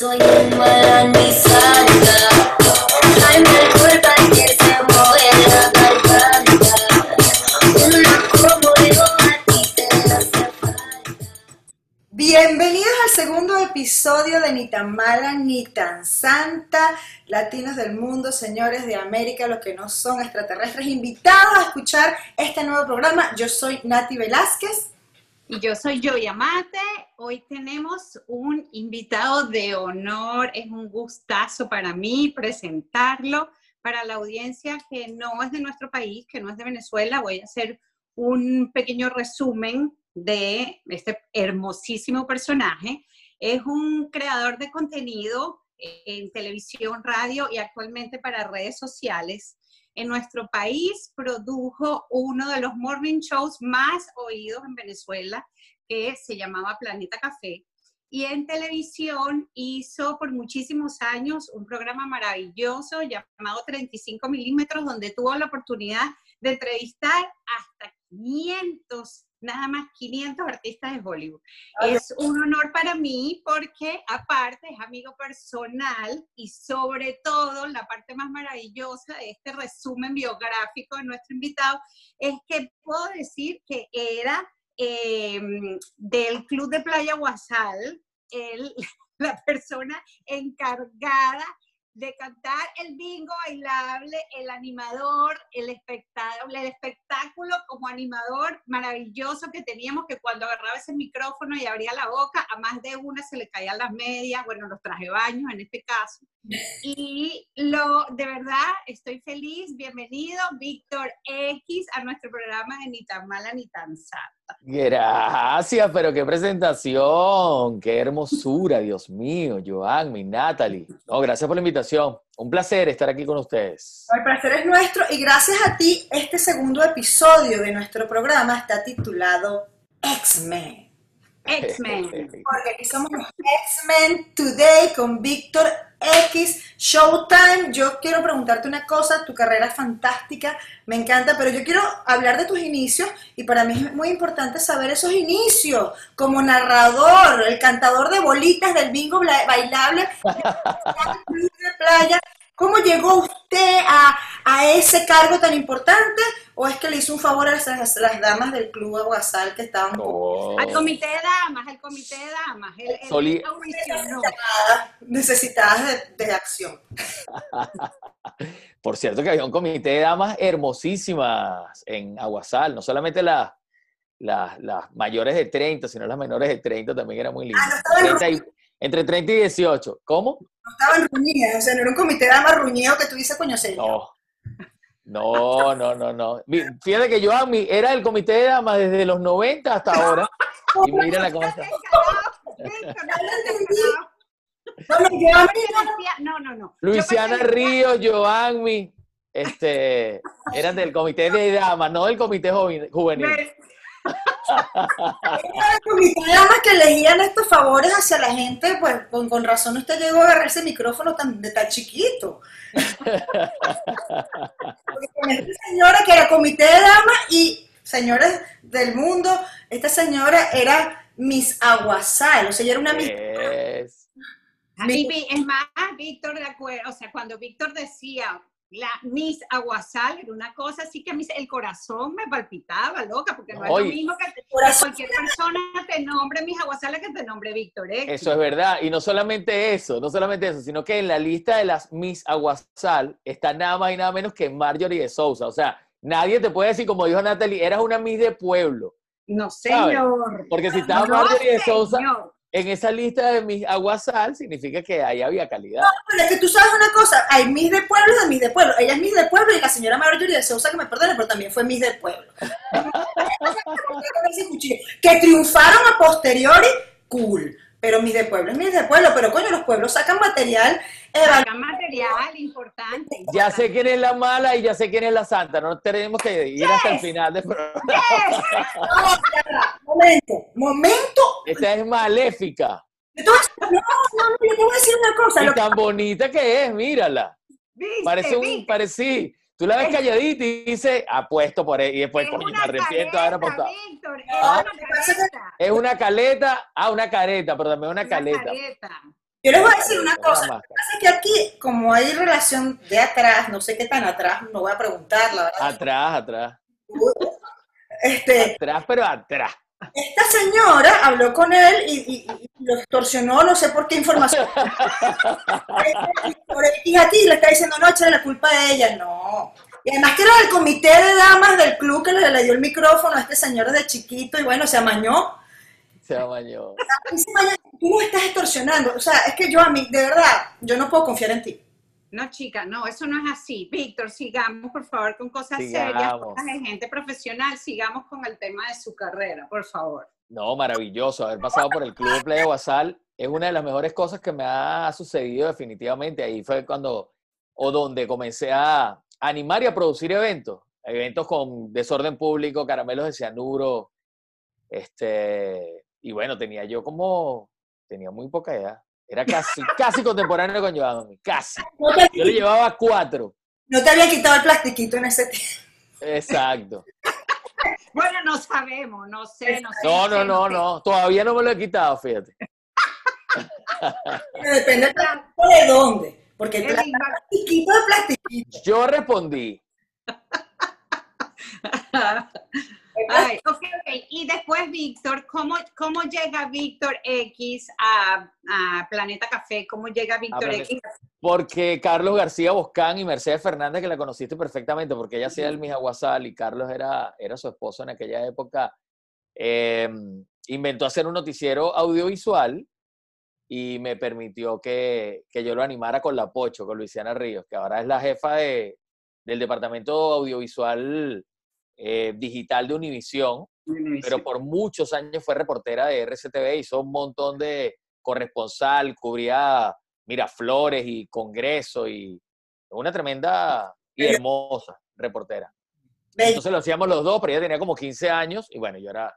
soy mala ni santa. Ay, me culpa que se mueve la a. Bienvenidos al segundo episodio de Ni tan mala ni tan santa, latinos del mundo, señores de América, los que no son extraterrestres, invitados a escuchar este nuevo programa. Yo soy Nati Velázquez. Y yo soy Joy Amate. Hoy tenemos un invitado de honor. Es un gustazo para mí presentarlo para la audiencia que no es de nuestro país, que no es de Venezuela. Voy a hacer un pequeño resumen de este hermosísimo personaje. Es un creador de contenido en televisión, radio y actualmente para redes sociales en nuestro país produjo uno de los morning shows más oídos en Venezuela, que se llamaba Planeta Café. Y en televisión hizo por muchísimos años un programa maravilloso llamado 35 milímetros, donde tuvo la oportunidad de entrevistar hasta 500 nada más 500 artistas de Hollywood. Es un honor para mí porque aparte es amigo personal y sobre todo la parte más maravillosa de este resumen biográfico de nuestro invitado es que puedo decir que era eh, del Club de Playa Guasal, el, la persona encargada de cantar el bingo bailable, el animador, el espectáculo, el espectáculo como animador maravilloso que teníamos que cuando agarraba ese micrófono y abría la boca, a más de una se le caían las medias, bueno, los traje baños en este caso. Y lo, de verdad, estoy feliz. Bienvenido, Víctor X, a nuestro programa de Ni tan mala ni tan santa. Gracias, pero qué presentación, qué hermosura, Dios mío, Joan, mi Natalie. No, gracias por la invitación. Un placer estar aquí con ustedes. El placer es nuestro y gracias a ti este segundo episodio de nuestro programa está titulado X-Men. X-Men. Porque aquí somos X-Men Today con Víctor X Showtime. Yo quiero preguntarte una cosa, tu carrera es fantástica, me encanta, pero yo quiero hablar de tus inicios y para mí es muy importante saber esos inicios como narrador, el cantador de bolitas del bingo bailable de playa. ¿Cómo llegó usted a, a ese cargo tan importante? ¿O es que le hizo un favor a las, las damas del club Aguasal que estaban No. Al comité de damas, al comité de damas. Él, él Soli- necesitadas de, de acción? Por cierto que había un comité de damas hermosísimas en Aguasal, no solamente las las- las mayores de 30, sino las menores de 30 también era muy lindas. Ah, no estaban 30 y- entre 30 y 18. ¿Cómo? No estaban ruñidas, o sea, no era un comité de damas ruñido que tú dices, coño, serio. No. No, no, no, Fíjate que yo a mí era el comité de damas desde los 90 hasta ahora. Y mira la. Víctor, No. No, no, yo a mí- No, no, no. Yo Luisiana Ríos, Joanmi, este, eran del comité de damas, no del comité joven- juvenil. Damas que elegían estos favores hacia la gente, pues con, con razón usted llegó a agarrar ese micrófono tan, de tan chiquito. Porque con esta señora que era comité de damas y señores del mundo, esta señora era Miss Aguasal, o sea, ella era una Miss Es- Y vi- es más, Víctor, de acuerdo, o sea, cuando Víctor decía la Miss Aguasal, era una cosa así que a mí el corazón me palpitaba, loca, porque no es lo mismo que, que Corazón. cualquier persona te nombre Miss Aguasal que te nombre Víctor, ¿eh? Eso es verdad. Y no solamente eso, no solamente eso, sino que en la lista de las Miss Aguasal está nada más y nada menos que Marjorie de Sousa. O sea, nadie te puede decir, como dijo Natalie, eras una Miss de pueblo. No, ¿Sabes? señor. Porque si estaba No, Marjorie de Sousa señor. En esa lista de Miss Aguasal, significa que ahí había calidad. Pero es que tú sabes una cosa, hay Miss de Pueblo de Miss de Pueblo. Ella es Miss de Pueblo y la señora Marjorie de Sousa, que me perdone, pero también fue Miss de Pueblo. que triunfaron a posteriori, cool. Pero Miss de Pueblo es Miss de Pueblo, pero coño, los pueblos sacan material. eh, Saca material importante. Ya sé quién es la mala y ya sé quién es la santa. No tenemos que ir hasta el final del programa. no, ya, momento, momento. Esta es maléfica. Entonces, no, no, no, yo te voy a decir una cosa. Y Lo que tan bonita que es, mírala. ¿Viste? Parece un, ¿Viste? parece, Tú la ves calladita y dice, apuesto por él. Y después, Es coño, me arrepiento haber careta, apostado. Víctor, es Ah. una careta. Es una caleta, ah, una careta, pero también una Una caleta. Yo les voy a decir una cosa. Lo que pasa es que aquí, como hay relación de atrás, no sé qué tan atrás, no voy a preguntar, la verdad. Atrás, atrás. Este, Atrás, pero atrás. Esta señora habló con él y, y- y lo extorsionó, no sé por qué información. X a ti le está diciendo, no, échale la culpa a ella. No. Y además que era del comité de damas del club que le, le dio el micrófono a este señor desde chiquito y bueno, se amañó. Se amañó. Y se amañó. Tú no estás extorsionando. O sea, es que yo a mí, de verdad, yo no puedo confiar en ti. No, chica, no, eso no es así. Víctor, sigamos, por favor, con cosas serias, Sigamos. cosas de gente profesional. Sigamos con el tema de su carrera, por favor. No, maravilloso. Haber pasado por el Club de Playa Guasal es una de las mejores cosas que me ha sucedido definitivamente. Ahí fue cuando, o donde comencé a animar y a producir eventos. Eventos con desorden público, caramelos de cianuro. Este, y bueno, tenía yo como, tenía muy poca edad. Era casi, casi contemporáneo con Giovanni, casi. No te, Yo le llevaba cuatro. no te había quitado el plastiquito en ese tiempo. Exacto. Bueno, no sabemos, no sé, no sé. No, no, no, no. Todavía no me lo he quitado, fíjate. Depende de dónde. Porque el El pla- plastiquito de plastiquito. Yo respondí. Ay, ok, ok. Y después, Víctor, ¿cómo, ¿cómo llega Víctor X a, a Planeta Café? ¿Cómo llega Víctor Planeta- X? Porque Carlos García Boscán y Mercedes Fernández, que la conociste perfectamente, porque ella hacía el Mijaguasal y Carlos era, era su esposo en aquella época, eh, inventó hacer un noticiero audiovisual y me permitió que, que yo lo animara con la Pocho, con Luisiana Ríos, que ahora es la jefa de, del departamento audiovisual eh, digital de Univisión, pero por muchos años fue reportera de RCTV, hizo un montón de corresponsal, cubría Miraflores y Congreso y una tremenda y hermosa reportera. Entonces lo hacíamos los dos, pero ella tenía como 15 años y bueno, yo era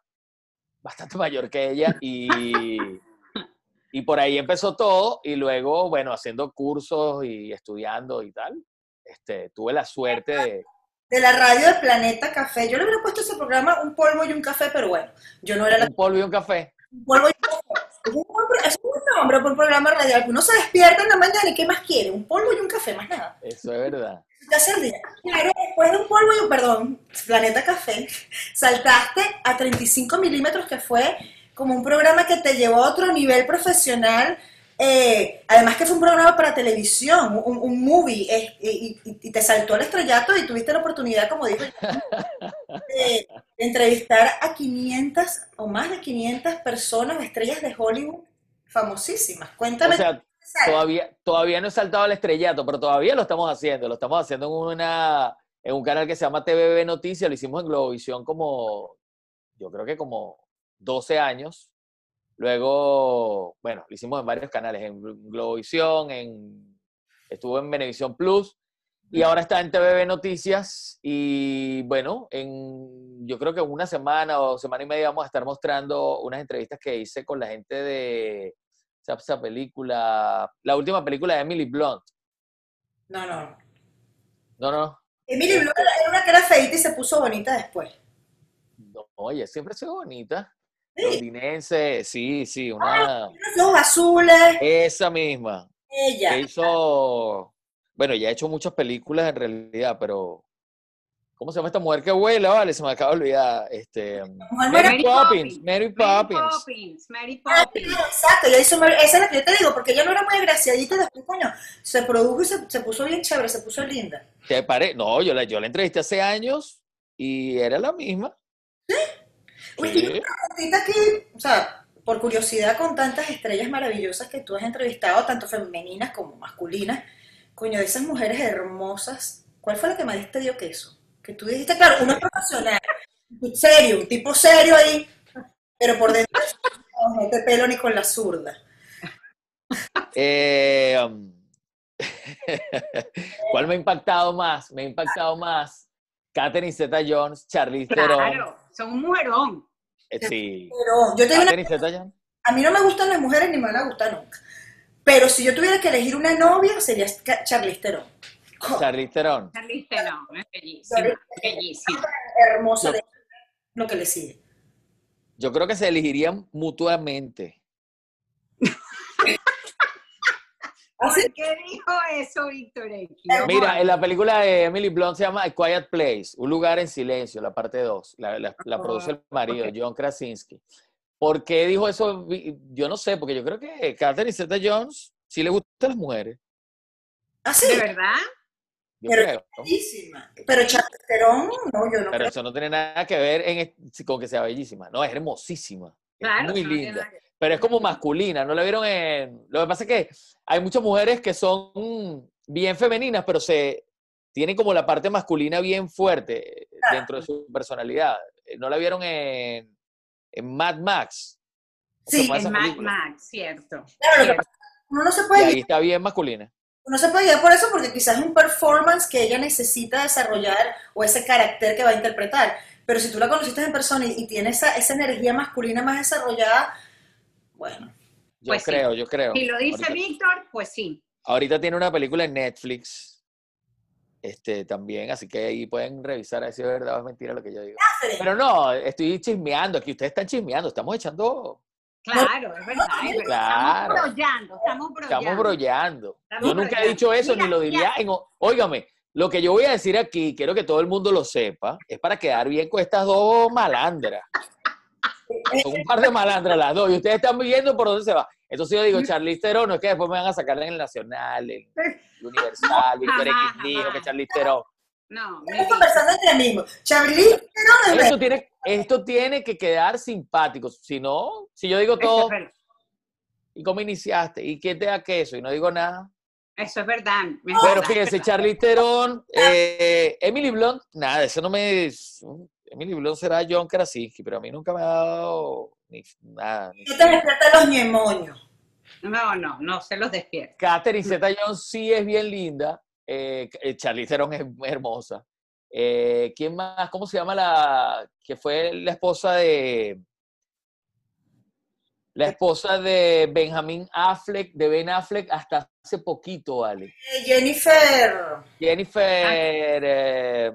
bastante mayor que ella y, y por ahí empezó todo y luego, bueno, haciendo cursos y estudiando y tal, este, tuve la suerte de... De la radio de Planeta Café. Yo le hubiera puesto ese programa un polvo y un café, pero bueno, yo no era la Un polvo y un café. un polvo y un café. Es un es un nombre por un programa radial. Uno se despierta en la mañana y ¿qué más quiere? Un polvo y un café, más nada. Eso es verdad. Claro, después de un polvo y un, perdón, Planeta Café, saltaste a 35 milímetros, que fue como un programa que te llevó a otro nivel profesional. Eh, además que fue un programa para televisión, un, un movie, eh, y, y- y te saltó el estrellato y tuviste la oportunidad, como dijo, de, de entrevistar a 500 o más de 500 personas, estrellas de Hollywood famosísimas. Cuéntame. O sea, todavía, todavía no he saltado al estrellato, pero todavía lo estamos haciendo. Lo estamos haciendo en, una, en un canal que se llama TVB Noticias. Lo hicimos en Globovisión como, yo creo que como 12 años. Luego, bueno, lo hicimos en varios canales, en Globovisión, en, estuvo en Venevisión Plus y ahora está en TVB Noticias. Y bueno, en, yo creo que en una semana o semana y media vamos a estar mostrando unas entrevistas que hice con la gente de esa, película, la última película de Emily Blunt. No, no. No, no, Emily Blunt era una era feita y se puso bonita después. no, oye, siempre ha sido bonita. Sí. Londinense, sí, sí, una, Los azules, esa misma, ella. que hizo, bueno, ya ha hecho muchas películas en realidad, pero, ¿cómo se llama esta mujer que vuela? Vale, se me acaba de olvidar, este, Mary. Poppins, Mary Mary Poppins. Poppins. Mary Ah, Poppins. Exacto, ella hizo, esa es la que yo te digo, porque ella no era muy agraciadita después, coño, se produjo y se, se puso bien chévere, se puso linda. ¿Te pare? No, yo la, yo la entrevisté hace años y era la misma. Sí. Preguntita aquí, o sea, por curiosidad con tantas estrellas maravillosas que tú has entrevistado, tanto femeninas como masculinas, coño, de esas mujeres hermosas, ¿cuál fue la que más te dio queso? Que tú dijiste, claro, uno es profesional, serio, un tipo serio ahí, pero por dentro no mete pelo ni con la zurda. Eh, um, ¿Cuál me ha impactado más? Me ha impactado más Catherine Zeta-Jones, Charlize Theron. Claro, son un mujerón. Eh, sí. Pero yo te digo una Catherine Zeta-Jones. A mí no me gustan las mujeres ni me van a gustar nunca. Pero si yo tuviera que elegir una novia, sería Charlize Theron. Charlize Theron. Charlize Theron, es bellísima, bellísima. Hermosa de lo que le sigue. Yo creo que se elegirían mutuamente. ¿Así? ¿Por qué dijo eso, Víctor X? Mira, en la película de Emily Blunt se llama A Quiet Place, Un lugar en silencio, la parte 2. La, la- la produce el marido. John Krasinski. ¿Por qué dijo eso? Yo no sé, porque yo creo que Catherine Zeta-Jones sí le gustan las mujeres. ¿Ah, sí? ¿De verdad? Yo Pero creo. bellísima. Pero Charlize Theron, no, yo no Pero creo. eso no tiene nada que ver en, es- con que sea bellísima. No, es hermosísima. Es Claro. muy no tiene linda. Pero es como masculina, ¿no la vieron en...? Lo que pasa es que hay muchas mujeres que son bien femeninas, pero se tienen como la parte masculina bien fuerte dentro de su personalidad. Eh, ¿No la vieron en, en Mad Max? ¿Cómo se Sí, En Mad película? Max, cierto. Claro, lo que cierto. pasa es que uno no se Y puede ahí está bien masculina. No se puede guiar por eso porque quizás es un performance que ella necesita desarrollar o ese carácter que va a interpretar. Pero si tú la conociste en persona y, y tiene esa, esa energía masculina más desarrollada, bueno. Yo Pues sí. creo, yo creo. Si lo dice ahorita, Víctor, pues sí. ahorita tiene una película en Netflix este, también, así que ahí pueden revisar a ver si es verdad o es mentira lo que yo digo. Pero no, estoy chismeando, aquí ustedes están chismeando, estamos echando Claro, es verdad, es verdad. Claro. Estamos brollando, estamos brollando. Estamos brollando. Estamos Yo nunca he dicho eso Mira, ni lo diría en... Óigame, lo que yo voy a decir aquí, quiero que todo el mundo lo sepa, es para quedar bien con estas dos malandras. Son un par de malandras las dos, y ustedes están viendo por dónde se va. Entonces yo digo, Charlize Theron, no es que después me van a sacar en el Nacional, en el Universal, Víctor X dijo que. Charlize Theron. No, Estamos conversando entre amigos. Charlize Theron es Esto tiene, esto tiene que quedar simpático, si no, si yo digo todo. ¿y cómo iniciaste? ¿Y quién te da queso? Y no digo nada. Eso es verdad. es Bueno, fíjense. Charlize Theron, eh, Emily Blunt, nada, eso no me... Emily Blunt será John Krasinski, pero a mí nunca me ha dado ni nada. Ni, que te despierta los. No, no, no se los despierta. Catherine Zeta-Jones sí es bien linda, eh, eh, Charlize Theron es hermosa. Eh, ¿Quién más? ¿Cómo se llama la que fue la esposa de la esposa de Benjamin Affleck, de Ben Affleck hasta hace poquito, vale? Eh, Jennifer, Jennifer, eh,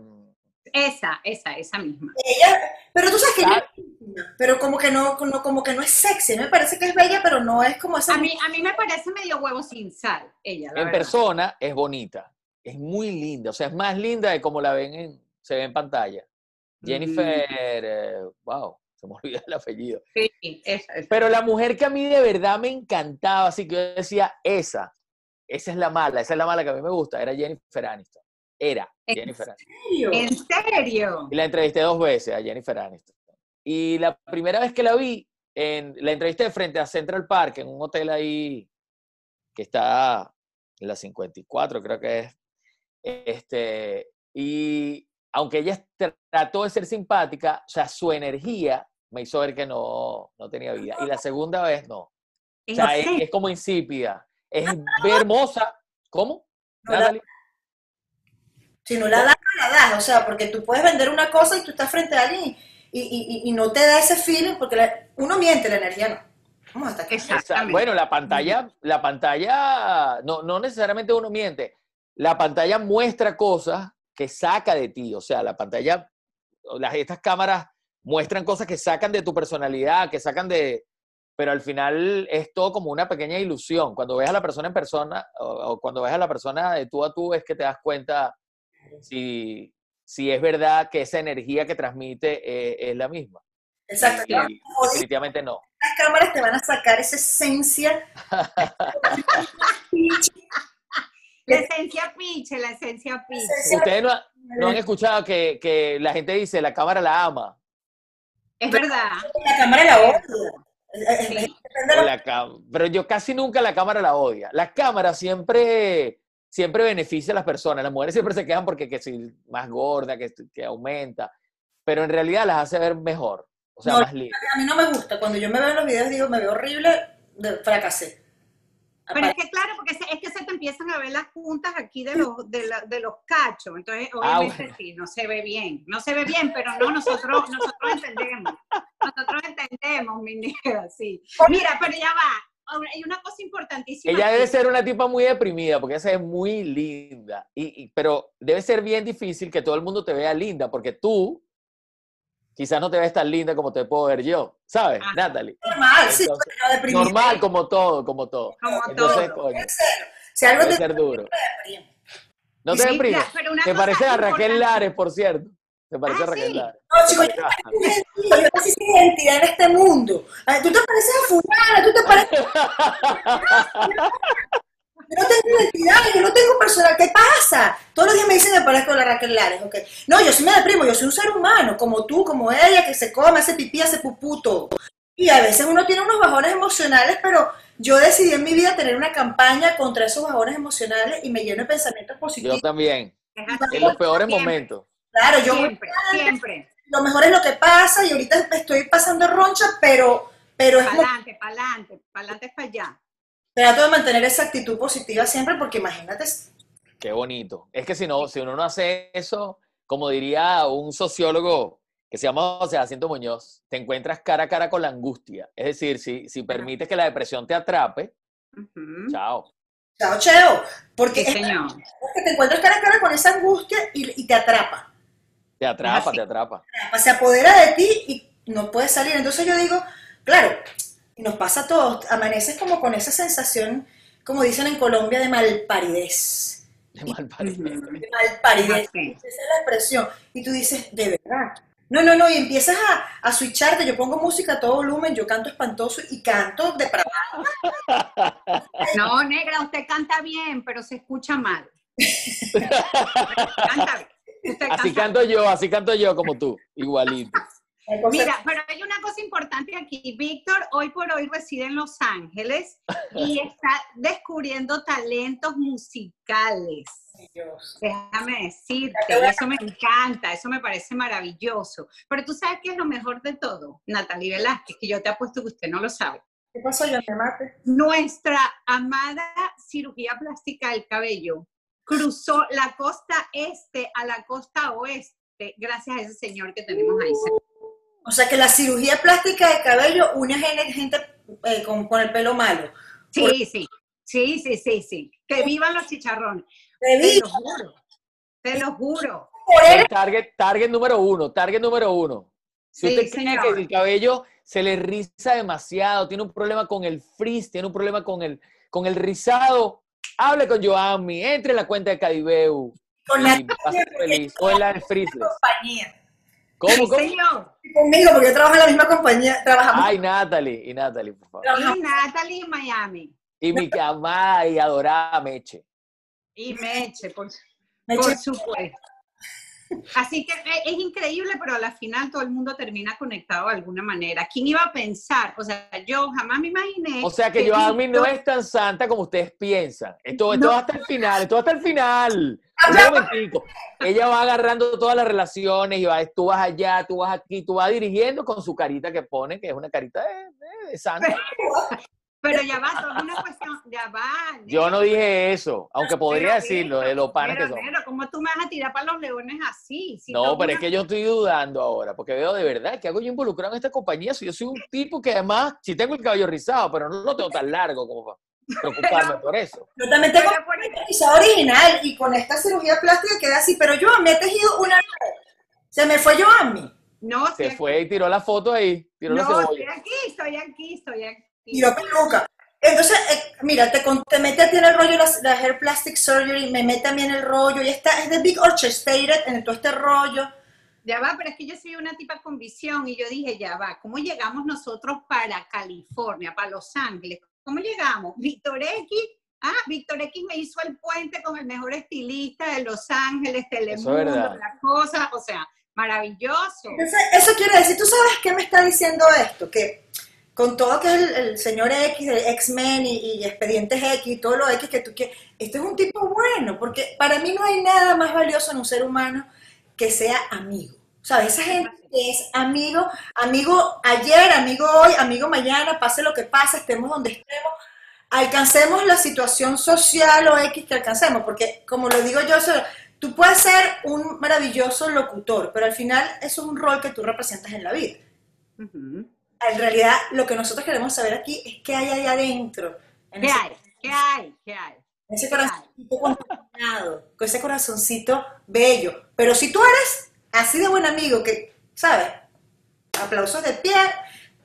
Esa, esa, esa misma. ella, pero tú sabes que ella es linda, pero como que no, no- como que no es sexy. Me parece que es bella, pero no es como esa. A mí, a mí me parece medio huevo sin sal, ella, la en verdad. persona es bonita, es muy linda, o sea, es más linda de como la ven en, se ve en pantalla. Jennifer, eh, wow, se me olvidó el apellido. Sí, esa, esa. Pero la mujer que a mí de verdad me encantaba, así que yo decía, esa, esa es la mala, esa es la mala que a mí me gusta, era Jennifer Aniston. Era ¿En Jennifer Aniston. ¿En serio? Y la entrevisté dos veces a Jennifer Aniston. Y la primera vez que la vi, en, la entrevisté frente a Central Park, en un hotel ahí que está en la 54, creo que es. Este, y aunque ella trató de ser simpática, o sea, su energía me hizo ver que no, no tenía vida. Y la segunda vez no. O ¿En sea, es, como insípida. Es hermosa. ¿Cómo? No? Si no la das, no la das. O sea, porque tú puedes vender una cosa y tú estás frente a alguien y, y- y- y no te da ese feeling porque la- uno miente, la energía no. Vamos hasta. Esa- Exactamente. bueno, la pantalla, la pantalla, no, no necesariamente uno miente. La pantalla muestra cosas que saca de ti. O sea, la pantalla, las, estas cámaras muestran cosas que sacan de tu personalidad, que sacan de. Pero al final es todo como una pequeña ilusión. Cuando ves a la persona en persona, o, o cuando ves a la persona de tú a tú, es que te das cuenta si, si es verdad que esa energía que transmite eh, es la misma. Exacto. Y- Las definitivamente no. cámaras te van a sacar esa esencia. La esencia piche, la esencia piche. Ustedes no, no han escuchado que, que la gente dice la cámara la ama. Es verdad. La cámara la odia. Eh, eh, Sí. la pero yo casi nunca la cámara la odia. La cámara siempre, siempre beneficia a las personas. Las mujeres siempre se quejan porque que si más gorda, que, que aumenta. Pero en realidad las hace ver mejor. O sea, No, más linda. A mí no me gusta. Cuando yo me veo en los videos digo, me veo horrible, de- fracasé. Pero es que claro, porque se- es que se te empiezan a ver las puntas aquí de los, de, la- de los cachos. Entonces, Ah, obviamente bueno. sí, no se ve bien. No se ve bien, pero no, nosotros, nosotros entendemos. Nosotros entendemos, mi niña, sí. Mira, pero ya va. Hay una cosa importantísima. Ella debe ser una tipa muy deprimida porque esa es muy linda. Y, y- pero debe ser bien difícil que todo el mundo te vea linda porque tú quizás no te ves tan linda como te puedo ver yo. ¿Sabes, Ajá. Natalie? normal, sí, pero deprimida. Normal, como todo, como todo. Como Entonces, todo. coño. Ser. Si algo Debe te ser duro. ¿No te sí, deprime? Mira, pero una Te cosa parece a Raquel importante- Lares, por cierto. Te parece Ah, sí. No, chico, yo no yo necesito identidad en este mundo. Ay, Tú te pareces a fulana, tú te pareces... Yo no tengo identidad, yo no tengo personal. ¿Qué pasa? Todos los días me dicen me parezco a la Raquel Lares, ¿ok? No, yo sí me deprimo, yo soy un ser humano, como tú, como ella, que se come, hace pipí, hace pupú, todo. Y a veces uno tiene unos bajones emocionales, pero yo decidí en mi vida tener una campaña contra esos bajones emocionales y me lleno de pensamientos Yo positivos. también. Es así. En los peores momentos. Claro, yo Siempre, siempre. lo mejor es lo que pasa y ahorita estoy pasando roncha, pero, pero es como- Pa'lante, pa'lante, pa'lante para allá. trato de mantener esa actitud positiva siempre porque imagínate, Qué bonito. Es que si no, si uno no hace eso, como diría un sociólogo que se llama José Jacinto Muñoz, te encuentras cara a cara con la angustia. Es decir, si, si permites que la depresión te atrape, chao. chao, cheo, porque Sí, es que te encuentras cara a cara con esa angustia y, y te atrapa, Te atrapa, te atrapa. se apodera de ti y no puedes salir. Entonces yo digo, claro, y nos pasa a todos, amaneces como con esa sensación, como dicen en Colombia, de malparidez. De mal parido. Ujú. De malparidez. Esa es la expresión. Y tú dices, de verdad. No, no, no, y empiezas a, a switcharte. Yo pongo música a todo volumen, yo canto espantoso y canto de No, negra, usted canta bien, pero se escucha mal. Canta bien. Así canto yo, así canto yo como tú, igualito. Mira, pero hay una cosa importante aquí. Víctor hoy por hoy reside en Los Ángeles y está descubriendo talentos musicales. Déjame decirte, eso me encanta, eso me parece maravilloso. Pero tú sabes qué es lo mejor de todo, Natalie Velázquez, que yo te apuesto que usted no lo sabe. ¿Qué pasó, yo me mate? Nuestra amada cirugía plástica del cabello cruzó la costa este a la costa oeste gracias a ese señor que tenemos ahí. O sea que la cirugía plástica de cabello une a gente, gente, eh, con, con el pelo malo. Sí, sí, sí, sí, sí, sí. Que vivan los chicharrones. Te lo juro, te lo juro. El target, target número uno, target número uno. Si Sí, usted cree señor. que el cabello se le riza demasiado, tiene un problema con el frizz, tiene un problema con el, con el rizado, hable con Joanmi, entre en la cuenta de Cadibeu Con la feliz. O en la de compañía. ¿Cómo, Sí, cómo? señor. Conmigo, porque yo trabajo en la misma compañía. Trabajamos. Ay, Natalie, y Natalie, por favor. Y Natalie en Miami. Y mi amada y adorada Meche. Y Meche, por, supuesto. Así que es, es increíble, pero a la final todo el mundo termina conectado de alguna manera. ¿Quién iba a pensar? O sea, yo jamás me imaginé. O sea que Joanmi no Víctor- es tan santa como ustedes piensan. Esto, esto No. va hasta el final, esto va hasta el final. Momentico. Ella va agarrando todas las relaciones y va, tú vas allá, tú vas aquí, tú vas dirigiendo con su carita que pone, que es una carita de, de- de santa. Pero ya va, todo es una cuestión. Ya va. Yo no dije eso, aunque podría Pero, decirlo, de los panes que Pero, son. pero, ¿cómo tú me vas a tirar para los leones así? Si No, pero es que yo estoy dudando ahora, porque veo de verdad que hago yo involucrado en esta compañía. Si yo soy un tipo que además, si tengo el cabello rizado, pero no lo tengo tan largo como para preocuparme por eso. Yo también tengo un rizado original y con esta cirugía plástica queda así, pero yo me he tejido una Se me fue Joanmi. No, Se estoy fue y tiró la foto ahí, tiró la No, estoy cebolla. aquí, estoy aquí, estoy aquí. Y yo peluca. Entonces, eh, mira, te, te mete a ti en el rollo la, la hair plastic surgery, me mete a mí en el rollo, y está, es de Big Orchestrated en todo este rollo. Ya va, pero es que yo soy una tipa con visión y yo dije, ya va, ¿cómo llegamos nosotros para California, para Los Ángeles? ¿Cómo llegamos? Víctor X, ah, Víctor X me hizo el puente con el mejor estilista de Los Ángeles, Telemundo, verdad. la cosa, o sea, maravilloso. Entonces, eso quiere decir, ¿tú sabes qué me está diciendo esto? Que con todo que es el, el señor X de X-Men y, Expedientes X y todo lo X que tú quieres, este es un tipo bueno, porque para mí no hay nada más valioso en un ser humano que sea amigo. ¿Sabes? Esa gente que es amigo, amigo ayer, amigo hoy, amigo mañana, pase lo que pase, estemos donde estemos, alcancemos la situación social o X que alcancemos, porque como lo digo yo, tú puedes ser un maravilloso locutor, pero al final eso es un rol que tú representas en la vida. Ujú. En realidad, lo que nosotros queremos saber aquí es qué hay ahí adentro, en ¿Qué ese, hay? ¿Qué hay? ¿Qué hay? en ese corazoncito contaminado, con ese corazoncito bello. Pero si tú eres así de buen amigo que, ¿sabes? Aplausos de pie,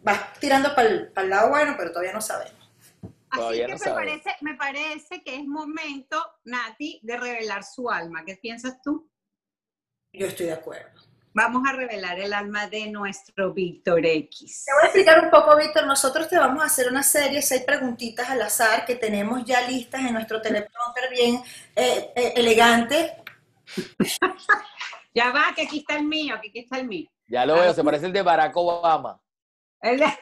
vas tirando para el, lado bueno, pero todavía no sabemos. Así Todavía que no me sabemos. parece, me parece que es momento, Nati, de revelar su alma. ¿Qué piensas tú? Yo estoy de acuerdo. Vamos a revelar el alma de nuestro Víctor X. Te voy a explicar un poco, Víctor. Nosotros te vamos a hacer una serie, seis preguntitas al azar que tenemos ya listas en nuestro teleprompter bien eh, eh, elegante. Ya va, que aquí está el mío, que aquí está el mío. Ya lo veo, se parece el de Barack Obama. El de-.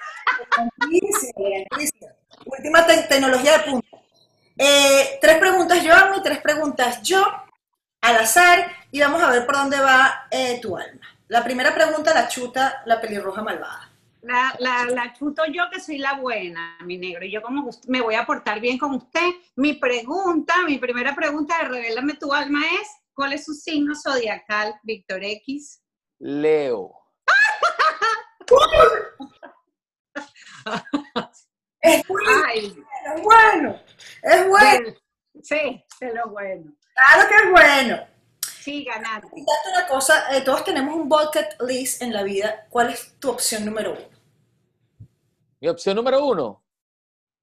Última te- tecnología de punta. Eh, tres preguntas yo amo y tres preguntas yo al azar y vamos a ver por dónde va eh, tu alma. La primera pregunta la chuta la pelirroja malvada. La, la, la chuto yo que soy la buena, mi negro. Y yo como me voy a portar bien con usted. Mi pregunta, mi primera pregunta de Revélame tu alma es, ¿cuál es su signo zodiacal, Víctor X? Leo. Es bueno, Ay, es bueno, es bueno, sí, de lo bueno. Claro que es bueno. Sí, ganaste. Date una cosa, eh, todos tenemos un bucket list en la vida. ¿Cuál es tu opción número uno? Mi opción número uno.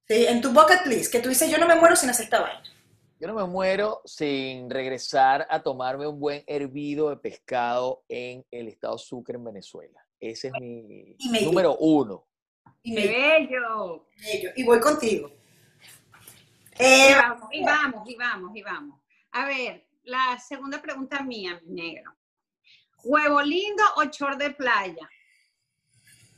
Sí, en tu bucket list, que tú dices, yo no me muero sin hacer esta vaina. Yo no me muero sin regresar a tomarme un buen hervido de pescado en el estado Sucre, en Venezuela. Ese es mi número uno. Y, ¡Qué me, bello! bello, y voy contigo. Y Eh, vamos, y vamos, y vamos, y vamos. A ver, la segunda pregunta mía, mi negro. ¿Huevo lindo o chor de playa?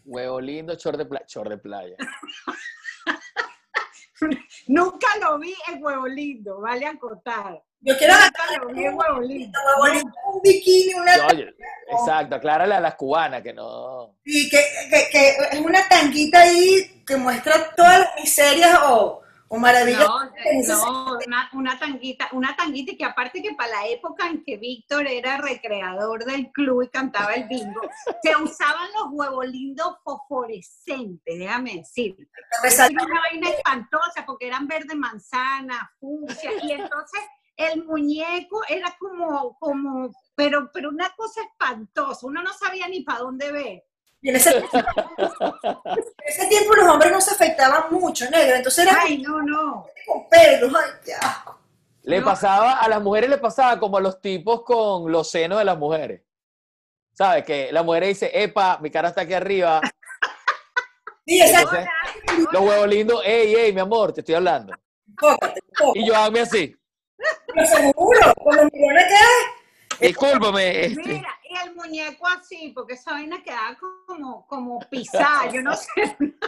Huevo lindo, chor de playa. Chor de playa. Nunca lo vi en huevo lindo, vale acotar. yo quiero Nunca lo vi en huevo lindo. huevo lindo, un bikini, una Yo, oye, exacto, aclárale a las cubanas que no. y que, que- que es una tanguita ahí que muestra todas las miserias o, o maravillas. No, no, una, una tanguita, una tanguita que aparte que para la época en que Víctor era recreador del club y cantaba el bingo, se usaban los huevos lindos fosforescentes, déjame decirte. Era una vaina espantosa porque eran verde manzana, fucsia, y entonces el muñeco era como, como, pero, pero una cosa espantosa, uno no sabía ni para dónde ver. Y en ese, en ese tiempo los hombres no se afectaban mucho, negro. Entonces era Ay, no, no. con pelos. Ay, qué asco. Le No. pasaba, a las mujeres le pasaba como a los tipos con los senos de las mujeres. ¿Sabes? Que la mujer dice, epa, mi cara está aquí arriba. Sí. Entonces, los huevos lindos, ey, ey, mi amor, te estoy hablando. Enfócate, enfócate. Y yo hago así, Pero seguro, con los millones que discúlpame. este, Mira, el muñeco así, porque esa vaina quedaba como, como pisada, yo no sé.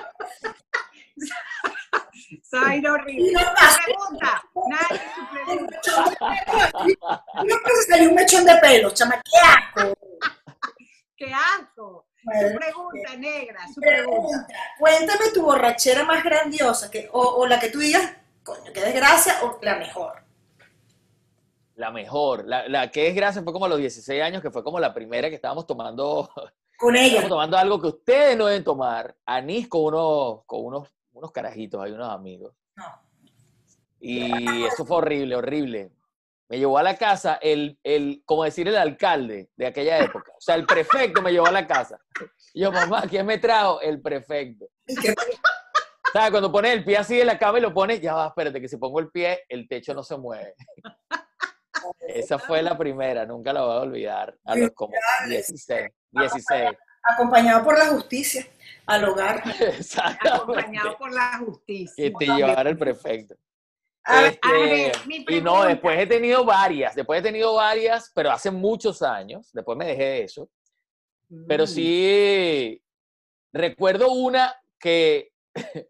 Esa horrible. Pregunta, nadie. No creo que salió un mechón de pelo, chama, qué asco. ¡Qué asco! Su pregunta, negra, su. Pregunta, cuéntame tu borrachera más grandiosa, que, o, o la que tú digas, coño, qué desgracia, o la mejor. La mejor, la, la que es gracia fue como a los 16 años, que fue como la primera que estábamos tomando, Con ella. estábamos tomando algo que ustedes no deben tomar, anís con unos, con unos, unos carajitos, hay unos amigos. No. Y eso fue horrible, horrible. Me llevó a la casa el, el, como decir, el alcalde de aquella época. O sea, el prefecto me llevó a la casa. Y yo, mamá, ¿quién me trajo? El prefecto. ¿Sabes? Cuando pones el pie así de la cama y lo pones, ya va, espérate, que si pongo el pie, el techo no se mueve. Esa fue la primera, nunca la voy a olvidar. A los como 16, 16. acompañado por la justicia al hogar. Acompañado por la justicia. Que te llevara el prefecto. A ver, Este, a ver, mi y no, después he tenido varias, después he tenido varias, pero hace muchos años, después me dejé de eso. Pero Mm. sí, recuerdo una que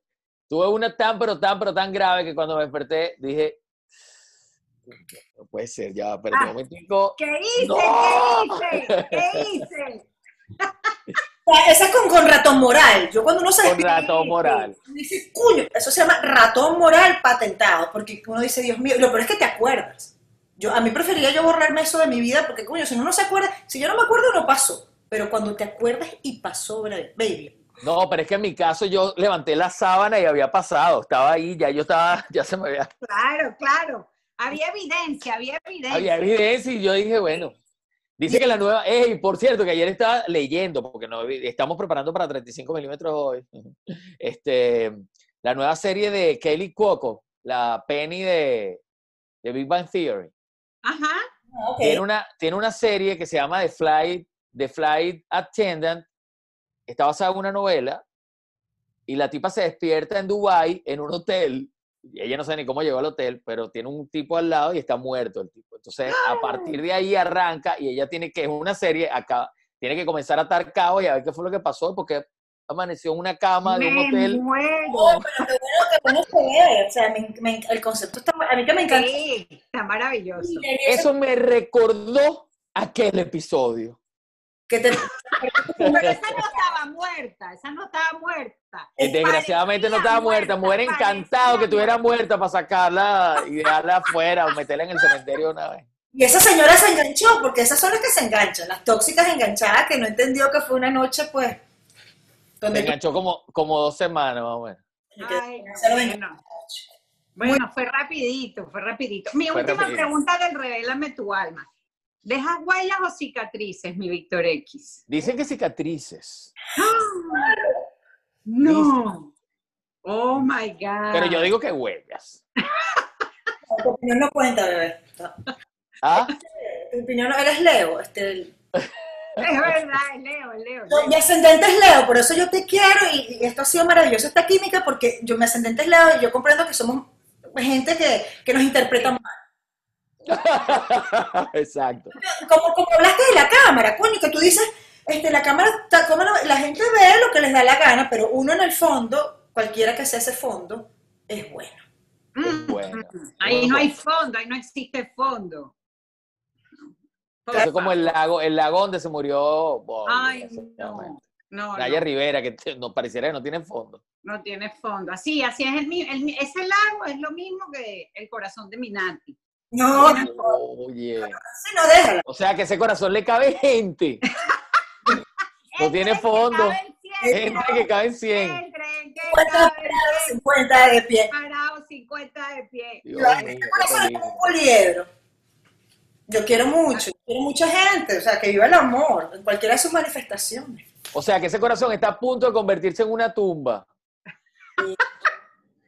tuve una tan, pero tan, pero tan grave que cuando me desperté dije, no puede ser, ya, pero Ah. un momentico. ¿Qué hice? ¡No! ¿Qué hice? ¿Qué hice? Esa es con, con ratón moral. Yo cuando uno se Con ratón moral. dice, cuño, eso se llama ratón moral patentado, porque uno dice, Dios mío, lo peor es que te acuerdas. Yo, a mí preferiría yo borrarme eso de mi vida, porque coño, si uno no se acuerda, si yo no me acuerdo, no pasó. Pero cuando te acuerdas y pasó, baby. No, pero es que en mi caso yo levanté la sábana y había pasado, estaba ahí, ya yo estaba, ya se me había, Claro, claro. Había evidencia, había evidencia. había evidencia y yo dije, bueno, dice que la nueva, ey, por cierto, que ayer estaba leyendo, porque no, estamos preparando para 35 milímetros hoy, este, la nueva serie de Kelly Cuoco, la Penny de, de Big Bang Theory. Ajá. Ah. Tiene, una, tiene una serie que se llama The Flight, The Flight Attendant. Está basada en una novela. Y la tipa se despierta en Dubai en un hotel. Ella no sabe ni cómo llegó al hotel, pero tiene un tipo al lado y está muerto el tipo. Entonces, a partir de ahí arranca y ella tiene que, es una serie, acá, tiene que comenzar a atar cabos y a ver qué fue lo que pasó, porque amaneció en una cama de un Me hotel. muero. Oh, pero qué bueno, bueno se ve. O sea, me- me- el concepto está, a mí que me encanta. Sí, está maravilloso. Eso me recordó aquel episodio. Que te, Pero esa no estaba muerta, esa no estaba muerta. Eh, Desgraciadamente no estaba muerta. Me hubiera encantado que estuviera muerta para sacarla y dejarla afuera o meterla en el cementerio una vez. y esa señora se enganchó, porque esas son las que se enganchan, las tóxicas enganchadas que no entendió que fue una noche, pues, Se enganchó como, como dos semanas más o menos. Ay, bueno. Bueno, fue rapidito, fue rapidito. Mi Fue última rapidito. pregunta del Revélame tu alma. ¿Dejas huellas o cicatrices, mi Víctor X? Dicen que cicatrices, No. Oh my God. pero yo digo que huellas. tu opinión no cuenta, bebé. ¿Ah? Tu opinión no, eres Leo. Este, Es verdad, es Leo, es Leo. No, mi ascendente es Leo, por eso yo te quiero y, y esto ha sido maravilloso, esta química, porque yo mi ascendente es Leo y yo comprendo que somos gente que, que nos interpreta mal. Exacto. Como, como hablaste de la cámara, coño, que tú dices, este, la cámara, está- como la, la gente ve lo que les da la gana, pero uno en el fondo, cualquiera que sea ese fondo, es bueno. Mm, bueno. Ahí no hay fondo, ahí no existe fondo. Eso es como el lago, el lago donde se murió Bob, Ay, no. No, Naya no, Rivera, que no pareciera que no tiene fondo. no tiene fondo. Así, así es el, mi- ese lago es lo mismo que el corazón de Minati. No, no, Oye. sí, no déjala. O sea que ese corazón le cabe gente. No tiene fondo. Gente que cabe en 100. entre que 50 caben parados, cien 50 de pie. parados, 50 de pie. Dios Yo, mío, corazón es un poliedro. Yo quiero mucho, yo quiero mucha gente, o sea, que viva el amor en cualquiera de sus manifestaciones. O sea que ese corazón está a punto de convertirse en una tumba.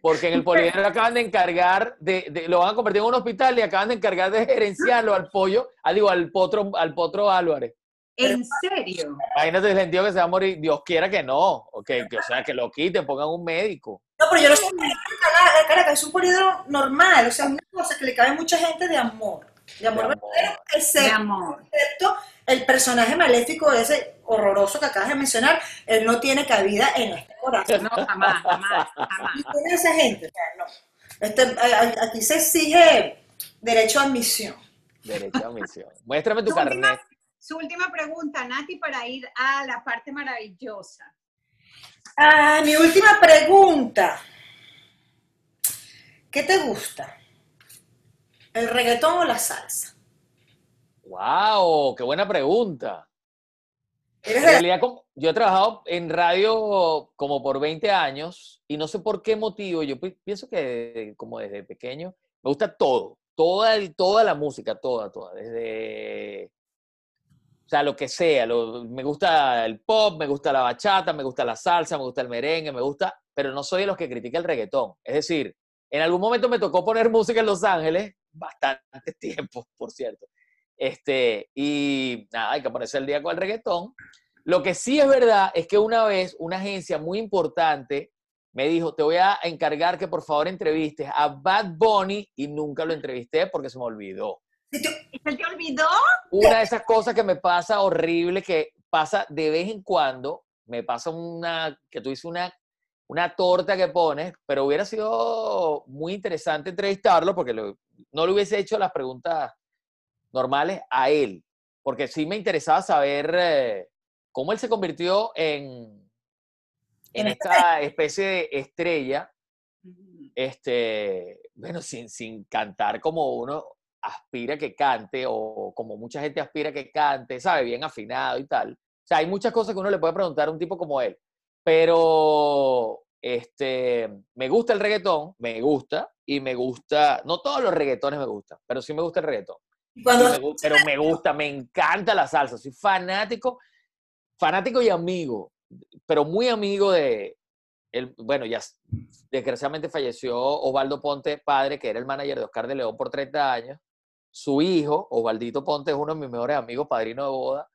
Porque en el poliedro acaban de encargar, de, de- lo van a convertir en un hospital y acaban de encargar de gerenciarlo al pollo, ah, digo, al potro, al potro Álvarez. ¿En serio? Imagínate el sentido que se va a morir. Dios quiera que no. O que, que, o sea, que lo quiten, pongan un médico. No, pero yo no sé, Caracas, es un poliedro normal, o sea, una cosa que le cabe a mucha gente de amor. De amor De verdadero. De amor. excepto el personaje maléfico ese horroroso que acabas de mencionar, él no tiene cabida en este corazón. No, jamás, jamás, jamás. Y tiene esa gente, o sea, no. Este, aquí se exige derecho a admisión. Derecho a misión. Muéstrame tu última, carnet. su última pregunta, Nati, para ir a la parte maravillosa. Ah, mi última pregunta. ¿Qué te gusta? ¿El reggaetón o la salsa? ¡Wow! ¡Qué buena pregunta! ¿Eres En realidad, yo he trabajado en radio como por 20 años y no sé por qué motivo, yo pi- pienso que como desde pequeño me gusta todo, toda, toda la música, toda, toda, desde, o sea, lo que sea, lo- me gusta el pop, me gusta la bachata, me gusta la salsa, me gusta el merengue, me gusta, pero no soy de los que critica el reggaetón. Es decir, en algún momento me tocó poner música en Los Ángeles, bastante tiempo, por cierto. Este, y nada, hay que ponerse el día con el reggaetón. Lo que sí es verdad es que una vez una agencia muy importante me dijo, te voy a encargar que por favor entrevistes a Bad Bunny y nunca lo entrevisté porque se me olvidó. ¿Se te olvidó? Una de esas cosas que me pasa horrible, que pasa de vez en cuando, me pasa una, que tú dices una, una torta que pones, pero hubiera sido muy interesante entrevistarlo porque lo- no le hubiese hecho las preguntas normales a él, porque sí me interesaba saber eh, cómo él se convirtió en, en esta especie de estrella este, bueno, sin, sin cantar como uno aspira que cante o como mucha gente aspira que cante, sabe, bien afinado y tal. O sea, hay muchas cosas que uno le puede preguntar a un tipo como él. Pero este, me gusta el reggaetón, me gusta, y me gusta, no todos los reggaetones me gustan, pero sí me gusta el reggaetón. Cuando pero me gusta, me encanta la salsa. Soy fanático, fanático y amigo, pero muy amigo de, el, bueno, ya desgraciadamente falleció Osvaldo Ponte, padre, que era el manager de Oscar de León por 30 años. Su hijo, Osvaldito Ponte, es uno de mis mejores amigos, padrino de boda.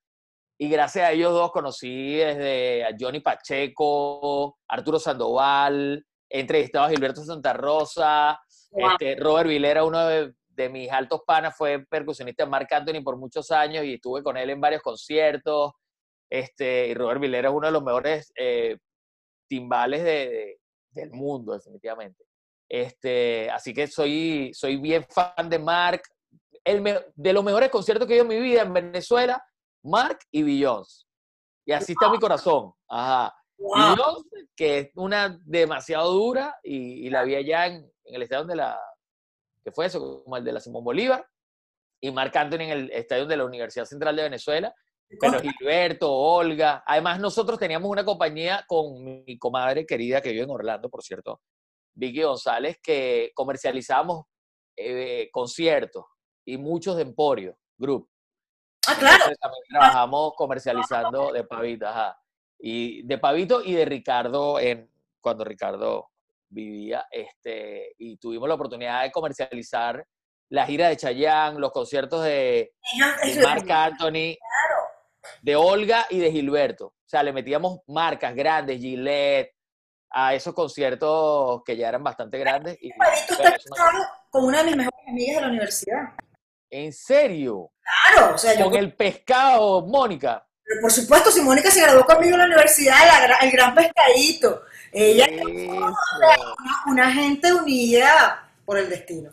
Y gracias a ellos dos conocí desde a Johnny Pacheco, Arturo Sandoval, he entrevistado a Gilberto Santa Rosa, Wow. este, Robert Vilera, uno de, de mis altos panas, fue percusionista de Marc Anthony por muchos años y estuve con él en varios conciertos. Este, y Robert Vilera es uno de los mejores eh, timbales de- de- del mundo, definitivamente. Este, así que soy, soy bien fan de Mark. El me- de los mejores conciertos que he ido en mi vida en Venezuela, Mark y Beyoncé. Y así está mi corazón. Ajá. Wow. Beyoncé, que es una demasiado dura, y, y la vi allá en, en el estadio de la, que fue eso, como el de la Simón Bolívar, y Marc Anthony en el estadio de la Universidad Central de Venezuela, pero Gilberto, Olga, además nosotros teníamos una compañía con mi comadre querida que vive en Orlando, por cierto, Vicky González, que comercializábamos eh, conciertos y muchos de Emporio Group. Ah, claro. Entonces también trabajamos comercializando de Pavito, ajá. Y de Pavito y de Ricardo en cuando Ricardo vivía, este, y tuvimos la oportunidad de comercializar la gira de Chayanne, los conciertos de, de Marc Anthony, de Olga y de Gilberto. O sea, le metíamos marcas grandes, Gillette, a esos conciertos que ya eran bastante grandes. Y, Pavito bueno, está eso no- casado con una de mis mejores amigas de la universidad. ¿En serio? Claro, o sea, yo, Con el pescado, Mónica. pero por supuesto, si Mónica se graduó conmigo en la universidad, la el gran pescadito. Ella es una, una gente unida por el destino.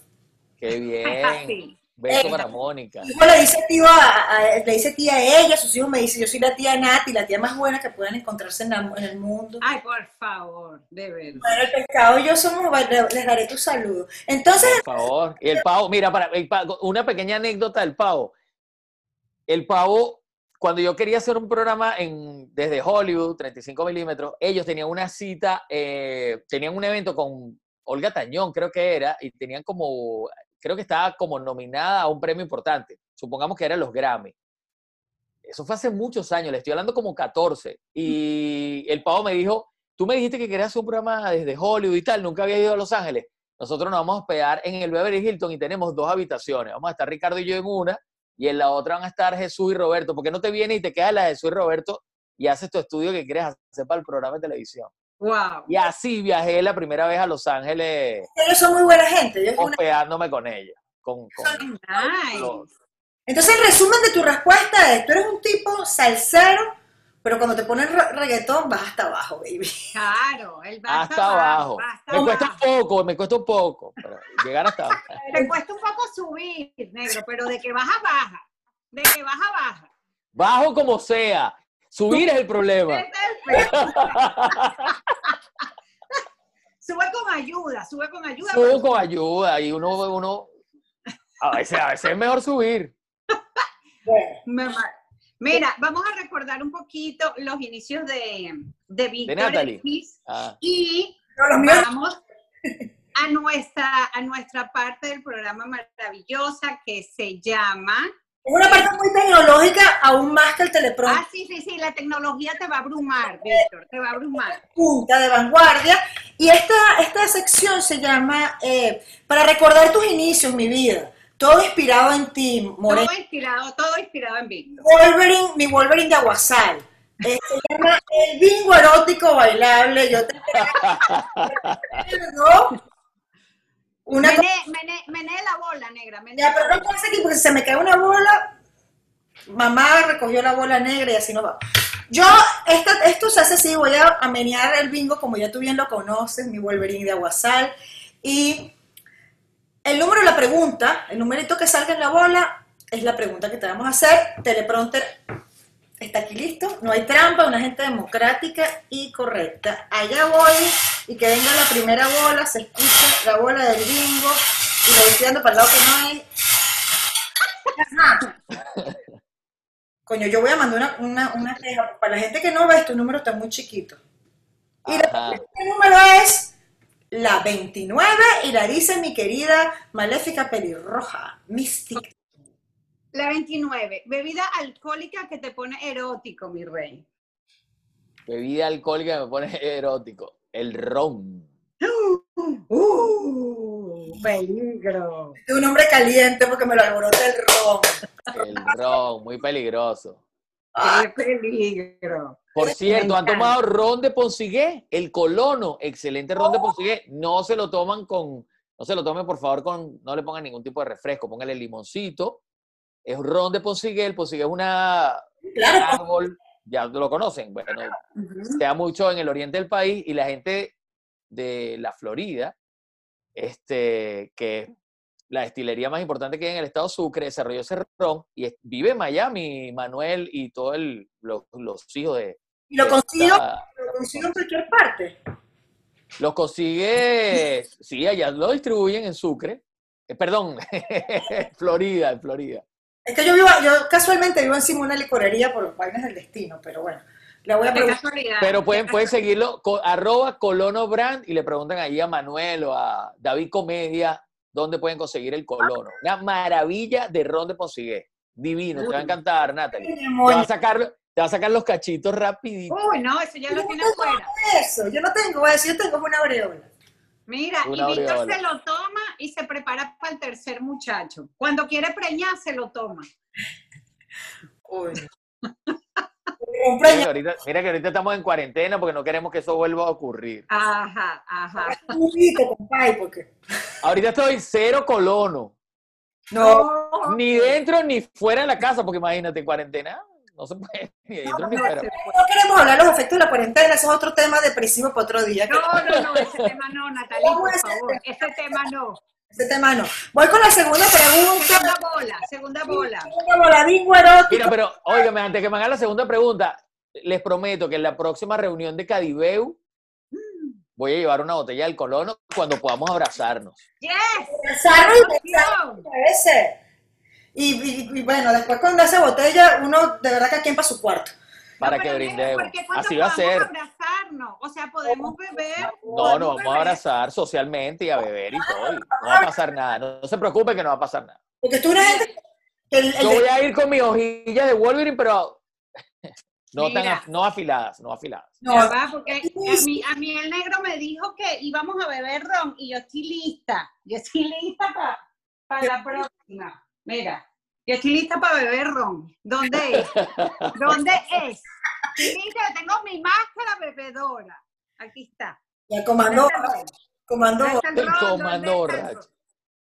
Qué bien. Así. Beso Eh, para Mónica. Hijo le dice tío a, a- le dice tía a ella, sus hijos me dicen, yo soy la tía Nati, la tía más buena que puedan encontrarse en, la- en el mundo. Ay, por favor, de verdad. Bueno, el pescado y yo somos, les daré tu saludo. Entonces, Por favor. Y el pavo, mira, para el pavo, una pequeña anécdota del pavo. El pavo, cuando yo quería hacer un programa en, desde Hollywood, 35 milímetros, ellos tenían una cita, eh, tenían un evento con Olga Tañón, creo que era, y tenían como, creo que estaba como nominada a un premio importante. Supongamos que eran los Grammy. Eso fue hace muchos años, le estoy hablando como 14. Y el pavo me dijo, tú me dijiste que querías hacer un programa desde Hollywood y tal, nunca había ido a Los Ángeles. Nosotros nos vamos a hospedar en el Beverly Hilton y tenemos dos habitaciones. Vamos a estar Ricardo y yo en una y en la otra van a estar Jesús y Roberto. ¿Por qué no te vienes y te quedas en la de Jesús y Roberto y haces tu estudio que quieres hacer para el programa de televisión? Wow. Y así viajé la primera vez a Los Ángeles ellos son muy buena gente. son una- hospedándome con ella. Con, con- Nice. Entonces, el resumen de tu respuesta es, tú eres un tipo salsero, pero cuando te ponen re- reggaetón vas hasta abajo, baby. Claro, el va hasta abajo. va hasta Me cuesta un abajo. poco, me cuesta un poco. pero llegar hasta abajo. Te cuesta un poco subir, negro, pero de que baja, baja. De que baja, baja. Bajo como sea. Subir es el problema. Sube con ayuda, sube con ayuda. Subo pero- con ayuda y uno, uno a veces, a veces es mejor subir. Bueno, Me Mira, vamos a recordar un poquito los inicios de, de. X Ah, y vamos a nuestra, a nuestra parte del programa maravillosa que se llama... es una parte muy tecnológica, aún más que el teleprompter. Ah, sí, sí, sí, la tecnología te va a abrumar, Víctor, te va a abrumar. punta de vanguardia. Y esta, esta sección se llama eh, Para recordar tus inicios, mi vida. Todo inspirado en ti, Moreno. Todo inspirado, todo inspirado en Víctor. Wolverine, mi Wolverine de Aguasal. Eh, se llama El bingo erótico bailable. Yo te ¿no? Una cosa, Mené, mené, mené la bola, negra. Mené ya, pero no pasa aquí porque si se me cae una bola. Mamá recogió la bola negra y así no va. Yo, esta- esto se hace así, voy a, a menear el bingo como ya tú bien lo conoces, mi Wolverine de Aguasal. Y el número de la pregunta, el numerito que salga en la bola, es la pregunta que te vamos a hacer. Teleprompter está aquí listo. No hay trampa, una gente democrática y correcta. Allá voy y que venga la primera bola, se escucha la bola del bingo y lo tirando para el lado que no hay. Ajá. Coño, yo voy a mandar una, una, una queja. Para la gente que no ve, tu número está muy chiquito. Y Ajá. este número es la 29 y la dice mi querida maléfica pelirroja, Mystic. La 29, bebida alcohólica que te pone erótico, mi rey. Bebida alcohólica me pone erótico. El ron. ¡Uh! Peligro. Es un hombre caliente porque me lo alborota el ron. El ron, muy peligroso. ¡Qué peligro! Por cierto, ¿han tomado ron de Ponsigué? El colono, excelente ron de Ponsigué. No se lo toman con, no se lo tomen por favor con, no le pongan ningún tipo de refresco, póngale limoncito. Es ron de Ponsigué, el Ponsigué es una Claro, árbol, ya lo conocen, bueno, se da mucho en el oriente del país y la gente de la Florida, este, que es la destilería más importante que hay en el estado Sucre, desarrolló ese ron y es- vive en Miami, Manuel y todos los, los hijos de... y lo consigo, esta- lo consigo en cualquier parte. Los consigue, sí, allá lo distribuyen en Sucre, eh, perdón, Florida, en Florida. Es que yo vivo, yo casualmente vivo encima de una licorería por vainas del destino, pero bueno, le voy a preguntar. Pero pueden, pueden seguirlo, arroba colono brand y le preguntan ahí a Manuel o a David Comedia dónde pueden conseguir el colono. Una maravilla de ron de Ponsigué. Divino, te va a encantar, Natalie. Te va a sacar, te va a sacar los cachitos rapidito. Uy, no, eso ya lo tiene fuera. Eso, yo no tengo eso, yo tengo una aureola. Mira, Una y Víctor aureola. se lo toma y se prepara para el tercer muchacho. Cuando quiere preñar, se lo toma. Uy. Mira que, ahorita, mira que ahorita estamos en cuarentena porque no queremos que eso vuelva a ocurrir. Ajá, ajá. Ahorita estoy cero colono. no, Ni dentro ni fuera de la casa, porque imagínate, en cuarentena no se puede ni dentro ni fuera. no queremos hablar de los efectos de la cuarentena, eso es otro tema depresivo para otro día. No, no, no, ese tema no, por favor. Ese tema no. Ese tema no. Voy con la segunda pregunta. Segunda bola, segunda bola. Segunda voladingo erótico. Mira, pero, óigame, antes que me hagan la segunda pregunta, les prometo que en la próxima reunión de Cadibeu voy a llevar una botella del colono cuando podamos abrazarnos. ¡Yes! Besarlo y a veces. Y, y- y bueno, después cuando hace botella, uno de verdad que aquí para su cuarto. Para No, que brindemos. Así va a ser. abrazarnos, o sea, podemos beber. No, podemos nos vamos a abrazar socialmente y a beber y todo. no va a pasar nada. No, no se preocupe que no va a pasar nada. Porque tú que el, el Yo voy a ir con mis hojillas de Wolverine, pero no, tan Mira. no afiladas, no afiladas. no, va, porque a mí, a mí el negro me dijo que íbamos a beber ron y yo estoy lista. Yo estoy lista para la próxima. Mira, yo estoy lista para beber ron. ¿Dónde es? ¿Dónde es? Mira, tengo mi máscara bebedora. Aquí está. ya comando, comando, comando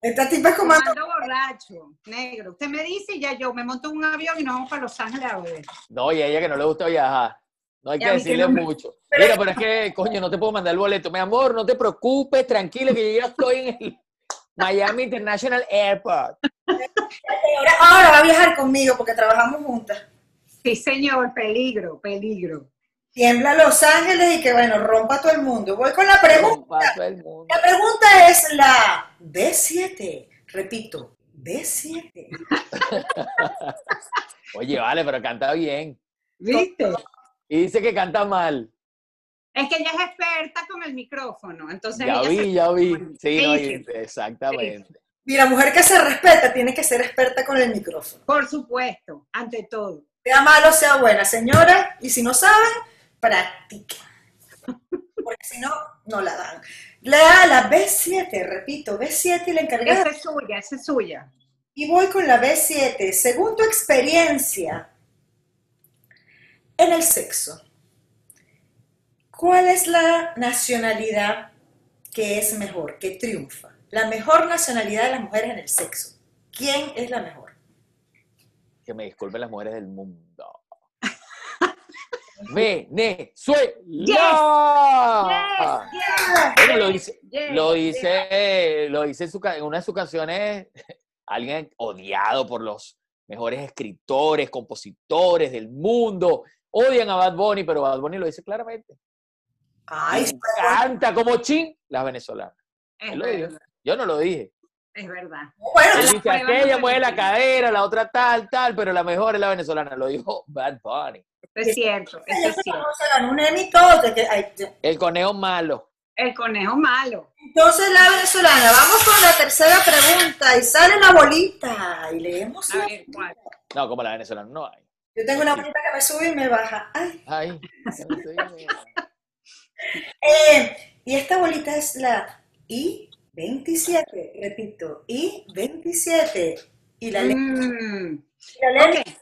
esta tipa es comando. Comando borracho, negro. Usted me dice y ya yo me monto en un avión y nos vamos para Los Ángeles a beber. No, y a ella que no le gusta viajar. No hay Y que mí que decirle no me- mucho. Mira, pero es que, coño, no te puedo mandar el boleto. Mi amor, no te preocupes, tranquila, que yo ya estoy en el Miami International Airport. Ahora, ahora va a viajar conmigo porque trabajamos juntas. Sí, señor, peligro, peligro. Tiembla Los Ángeles y que bueno, rompa todo el mundo. Voy con la pregunta. La pregunta es la B7. Repito, B7. Oye, vale, pero canta bien. ¿Viste? Y dice que canta mal. Es que ella es experta con el micrófono, entonces Ya vi, se- ya vi. Sí, no, Sí, exactamente. Y la mujer que se respeta tiene que ser experta con el micrófono. Por supuesto, ante todo. Sea malo, sea buena, señora. Y si no saben, practiquen. Porque si no, no la dan. Lea la B7, repito, B7 y la encargada. Esa es suya, esa es suya. Y voy con la B7. Según tu experiencia en el sexo, ¿cuál es la nacionalidad que es mejor, que triunfa? La mejor nacionalidad de las mujeres en el sexo. ¿Quién es la mejor? Que me disculpen las mujeres del mundo. ¡Venezuela! Yes, lo dice, lo dice, lo dice en, su ca- en una de sus canciones, alguien odiado por los mejores escritores, compositores del mundo. Odian a Bad Bunny, pero Bad Bunny lo dice claramente. Ay, Me encanta como chin las venezolanas. Es Él lo dijo. verdad, Yo no lo dije. es verdad. bueno, Él dice, aquella mueve la cadera, la otra tal, tal, pero la mejor es la venezolana. Lo dijo Bad Bunny. Es cierto, es cierto. El conejo malo. El conejo malo. Entonces, la venezolana, vamos con la tercera pregunta y sale la bolita y leemos. A ver, ¿cuál? No, como la venezolana no hay. Yo tengo una bolita que me sube y me baja. Ay, Ay. Eh, y esta bolita es la I-27, repito, I-27. Y la, Mm, y la letra ok.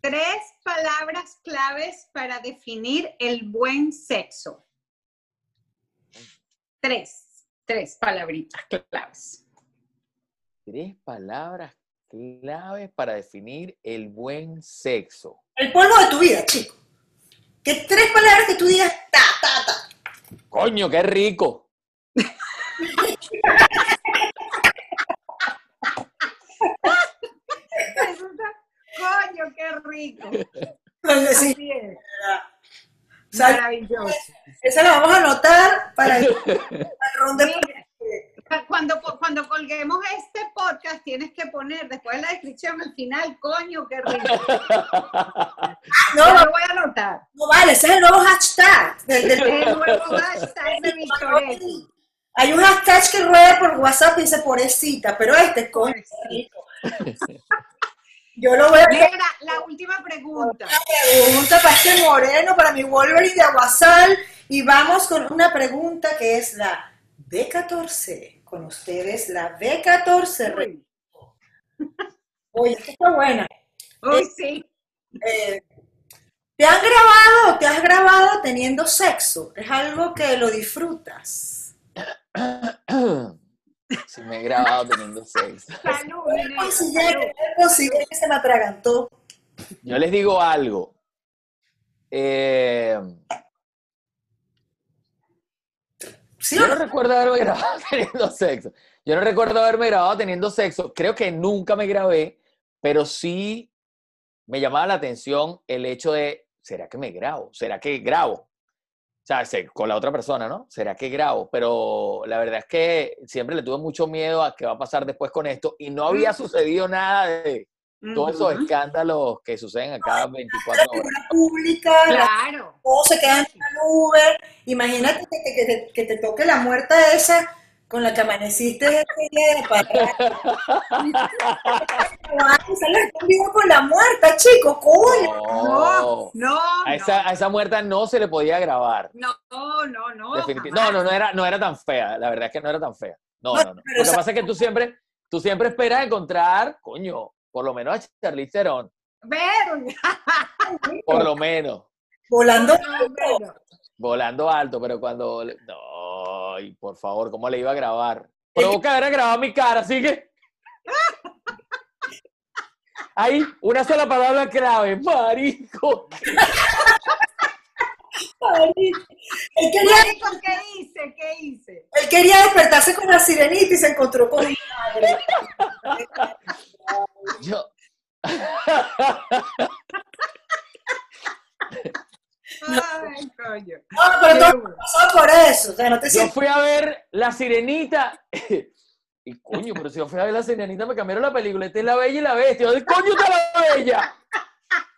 Tres palabras claves para definir el buen sexo. Tres, tres palabritas claves. Tres palabras claves para definir el buen sexo. el polvo de tu vida, chico. Que tres palabras que tú digas, ta, ta, ta. Coño, qué rico. Coño, qué rico. Sí, Así es. Maravilloso. esa la vamos a anotar para el, para el round de... Mira, Cuando, cuando colguemos este podcast, tienes que poner después de la descripción al final, coño, qué rico. No, Yo lo voy a anotar. no vale, ese es el nuevo hashtag. del- del- Es el nuevo hashtag de Victoretti. Hay un hashtag que rueda por WhatsApp y dice pobrecita, pero este coño qué rico. Yo lo voy a la última pregunta. pregunta para este moreno, para mi Wolverine de Aguasal. Y vamos con una pregunta que es la B14. Con ustedes, la B14. Uy, Oye, esta está buena. uy, sí. Eh, ¿Te han grabado o te has grabado teniendo sexo? ¿Es algo que lo disfrutas? Si me he grabado teniendo sexo. Salud, considero que se me atragantó. Yo les digo algo. Eh, ¿Sí yo no recuerdo haberme grabado teniendo sexo. Yo no recuerdo haberme grabado teniendo sexo. Creo que nunca me grabé, pero sí me llamaba la atención el hecho de, ¿será que me grabo? ¿Será que grabo? O sea, se- con la otra persona, ¿no? ¿Será que grabo? Pero la verdad es que siempre le tuve mucho miedo a qué va a pasar después con esto y no había sucedido nada de todos esos escándalos que suceden a cada 24 La horas. figura pública, la Claro. todo se queda en la nube. Imagínate que, te- que te, que te toque la muerta esa con la que amaneciste ese día de con la muerta, chico, coño. No. No, A esa, a esa muerta no se le podía grabar. No, no, no. Definitivamente. jamás. No, no, no era, no era tan fea. La verdad es que no era tan fea. No, No, no, no. Lo que pasa es que tú siempre, tú siempre esperas encontrar, coño, por lo menos a Charlize Theron. Pero, Por lo menos. Volando. bueno. Volando alto, pero cuando. No, ay, por favor, ¿cómo le iba a grabar? Provoca haber grabado mi cara, así que. Ahí, una sola palabra clave, marico. Él quería, Marico, ¿qué hice? ¿Qué hice? él quería despertarse con la sirenita y se encontró con mi madre. Yo. Ay, coño. No, pero Qué todo bueno. pasó por eso. O sea, no te Yo fui a ver La Sirenita. Y coño, pero si yo fui a ver La Sirenita, me cambiaron la película. Esta es La Bella y la Bestia. ¿Dónde coño está la Bella?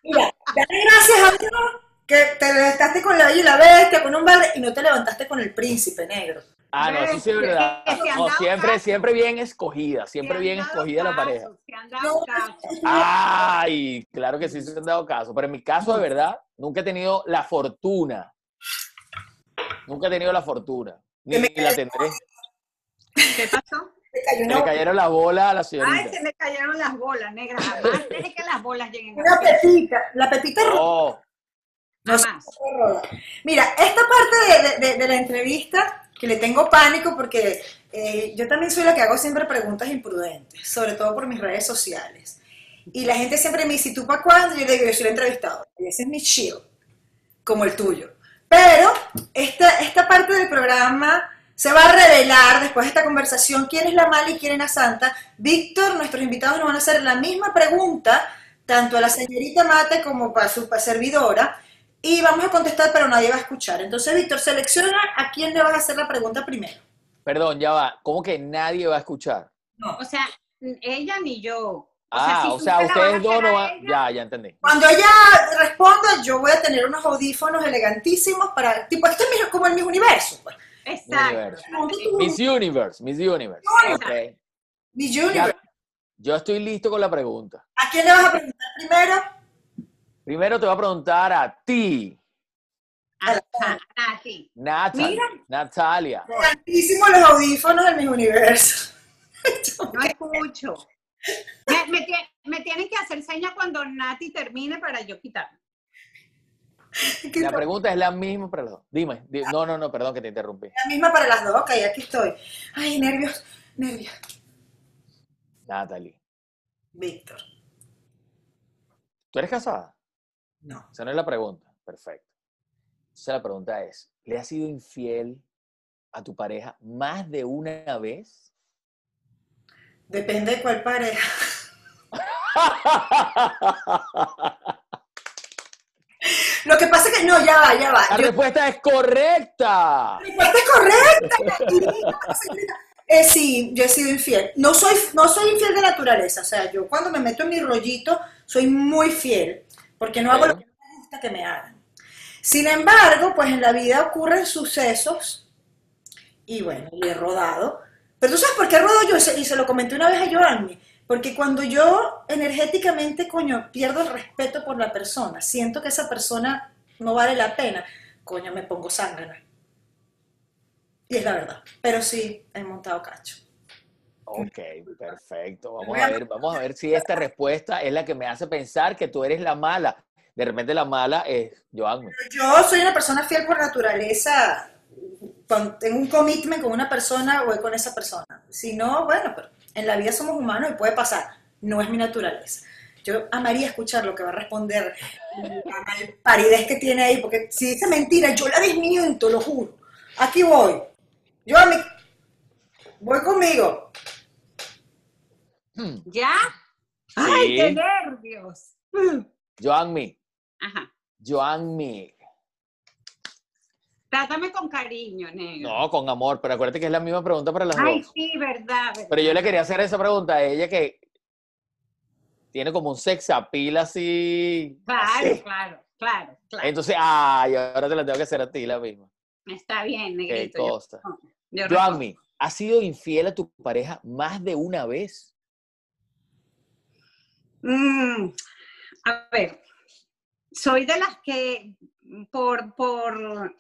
Mira, dale gracias a Dios que te levantaste con la bella y la bestia, con un verde, y no te levantaste con el príncipe negro. Ah, no, eso sí es verdad. No, siempre, caso. siempre bien escogida. Siempre bien escogida la pareja. Se han dado. Ay, claro que sí se han dado caso. Pero en mi caso, de verdad, nunca he tenido la fortuna. Nunca he tenido la fortuna. Ni, ni la tendré. ¿Qué pasó? Se le cayeron las bolas a la Ay, señorita. se me cayeron las bolas, negra. Jamás deje que las bolas lleguen una pepita. La pepita roja. No, rola. Mira, esta parte de, de- de la entrevista, que le tengo pánico porque eh, yo también soy la que hago siempre preguntas imprudentes, sobre todo por mis redes sociales. Y la gente siempre me dice, ¿y tú para cuándo? Yo le digo, yo soy el entrevistado. Y ese es mi chill, como el tuyo. Pero esta, esta parte del programa se va a revelar después de esta conversación quién es la mala y quién es la santa. Víctor, nuestros invitados nos van a hacer la misma pregunta, tanto a la señorita Mate como para su servidora, y vamos a contestar, pero nadie va a escuchar. Entonces, Víctor, selecciona a quién le vas a hacer la pregunta primero. perdón, ya va. ¿Cómo que nadie va a escuchar? O sea, ella ni yo. Ah, si o sea, se la vas a ustedes dos no a van. Ya, ya entendí. Cuando ella responda, yo voy a tener unos audífonos elegantísimos para, tipo, esto es mi- como en mis universos. Pues. Exacto. Universo. Miss Universe, Miss Universe. Universe. Ok. Mi Ya, Junior, yo estoy listo con la pregunta. ¿a quién le vas a preguntar primero? Primero te voy a preguntar a ti. Ajá, Nati. Natalia. Mira. Natalia. Altísimo los audífonos del mis universo. No escucho. Me, me tie- me tienen que hacer señas cuando Nati termine para yo quitarlo. Que La la pregunta es la misma para los dos. Dime. di- No, no, no, perdón que te interrumpí. misma para las dos, ok, aquí estoy. Ay, nervios, nervios. Natalie. Víctor, ¿Tú eres casada? no. Esa no es la pregunta. Perfecto. Entonces la pregunta es, ¿le has sido infiel a tu pareja más de una vez? Depende de cuál pareja. Lo que pasa es que, no, ya va, ya va. La Yo- respuesta es correcta. La respuesta es correcta. Eh, sí, yo he sido infiel. No soy, no soy infiel de naturaleza. O sea, yo cuando me meto en mi rollito soy muy fiel. Porque no hago lo que me gusta que me hagan. Sin embargo, pues en la vida ocurren sucesos. Y bueno, y he rodado. Pero tú sabes por qué rodo yo, y se- lo comenté una vez a Joanny. Porque cuando yo energéticamente, coño, pierdo el respeto por la persona, siento que esa persona no vale la pena, coño, me pongo zángana. Y es la verdad. Pero sí, he montado cacho. Ok, perfecto. Vamos a ver, vamos a ver si esta respuesta es la que me hace pensar que tú eres la mala. De repente la mala es Joanny. Yo soy una persona fiel por naturaleza. Cuando tengo un commitment con una persona, voy con esa persona. Si no, bueno, pero en la vida somos humanos y puede pasar. No es mi naturaleza. Yo amaría escuchar lo que va a responder la paridez que tiene ahí, porque si dice mentira, yo la desmiento, lo juro. Aquí voy. Yo a mi... Voy conmigo. Hmm, ¿Ya? ¡Ay, qué nervios! Joanny, Ajá. Joanny. Trátame con cariño, negro. No, con amor, pero acuérdate que es la misma pregunta para las Ay, dos. sí, verdad, verdad. Pero yo le quería hacer esa pregunta a ella que tiene como un sex appeal así. Claro, así. claro, claro, claro. Entonces, ay, ahora te la tengo que hacer a ti la misma. Está bien, Qué negrito. yo- cosa. yo ¿has sido infiel a tu pareja más de una vez? Mm, a ver, soy de las que por, por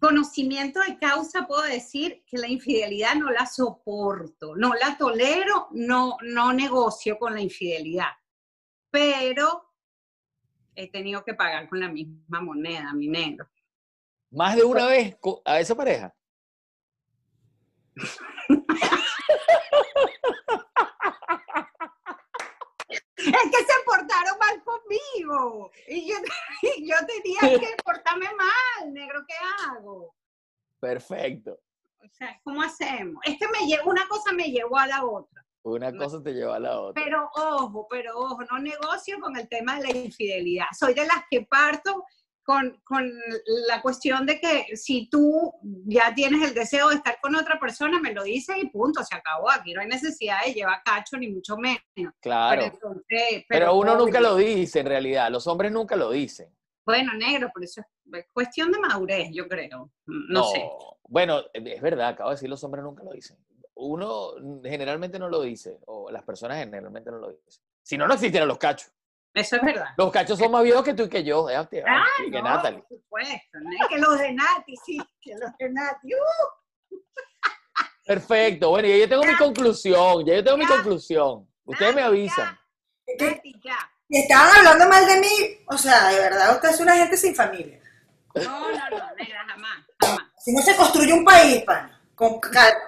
conocimiento de causa puedo decir que la infidelidad no la soporto, no la tolero, no, no negocio con la infidelidad, pero he tenido que pagar con la misma moneda, mi negro. ¿Más de una vez a esa pareja? Es que se portaron mal conmigo y yo, y yo tenía que portarme mal, negro, ¿qué hago? Perfecto. O sea, ¿cómo hacemos? Es que me lle- una cosa me llevó a la otra. Una cosa te lleva a la otra. Pero ojo, pero ojo, no negocio con el tema de la infidelidad. Soy de las que parto con, con la cuestión de que si tú ya tienes el deseo de estar con otra persona, me lo dices y punto, se acabó. Aquí no hay necesidad de llevar cacho, ni mucho menos. Claro. Pero, entonces, Pero uno nunca lo dice en realidad. Los hombres nunca lo dicen. Bueno, negro, por eso es cuestión de madurez, yo creo. No, sé. Bueno, es verdad, acabo de decir, los hombres nunca lo dicen. Uno generalmente no lo dice, o las personas generalmente no lo dicen. Si no, no existieran los cachos. Eso es verdad. Los cachos son más viejos que tú y que yo, eh, hostia, Ah, y que no, Natalie. por supuesto. ¿no? Que los de Nati, sí, que los de Nati. ¡uh! Perfecto, bueno, ya yo tengo mi conclusión, ya yo tengo mi conclusión. Ustedes me Nati, avisan. ¿Qué? Nati, ya. Si estaban hablando mal de mí, o sea, de verdad, usted es una gente sin familia. No, no, no, negra, jamás, jamás. Si no se construye un país, pana, con calma.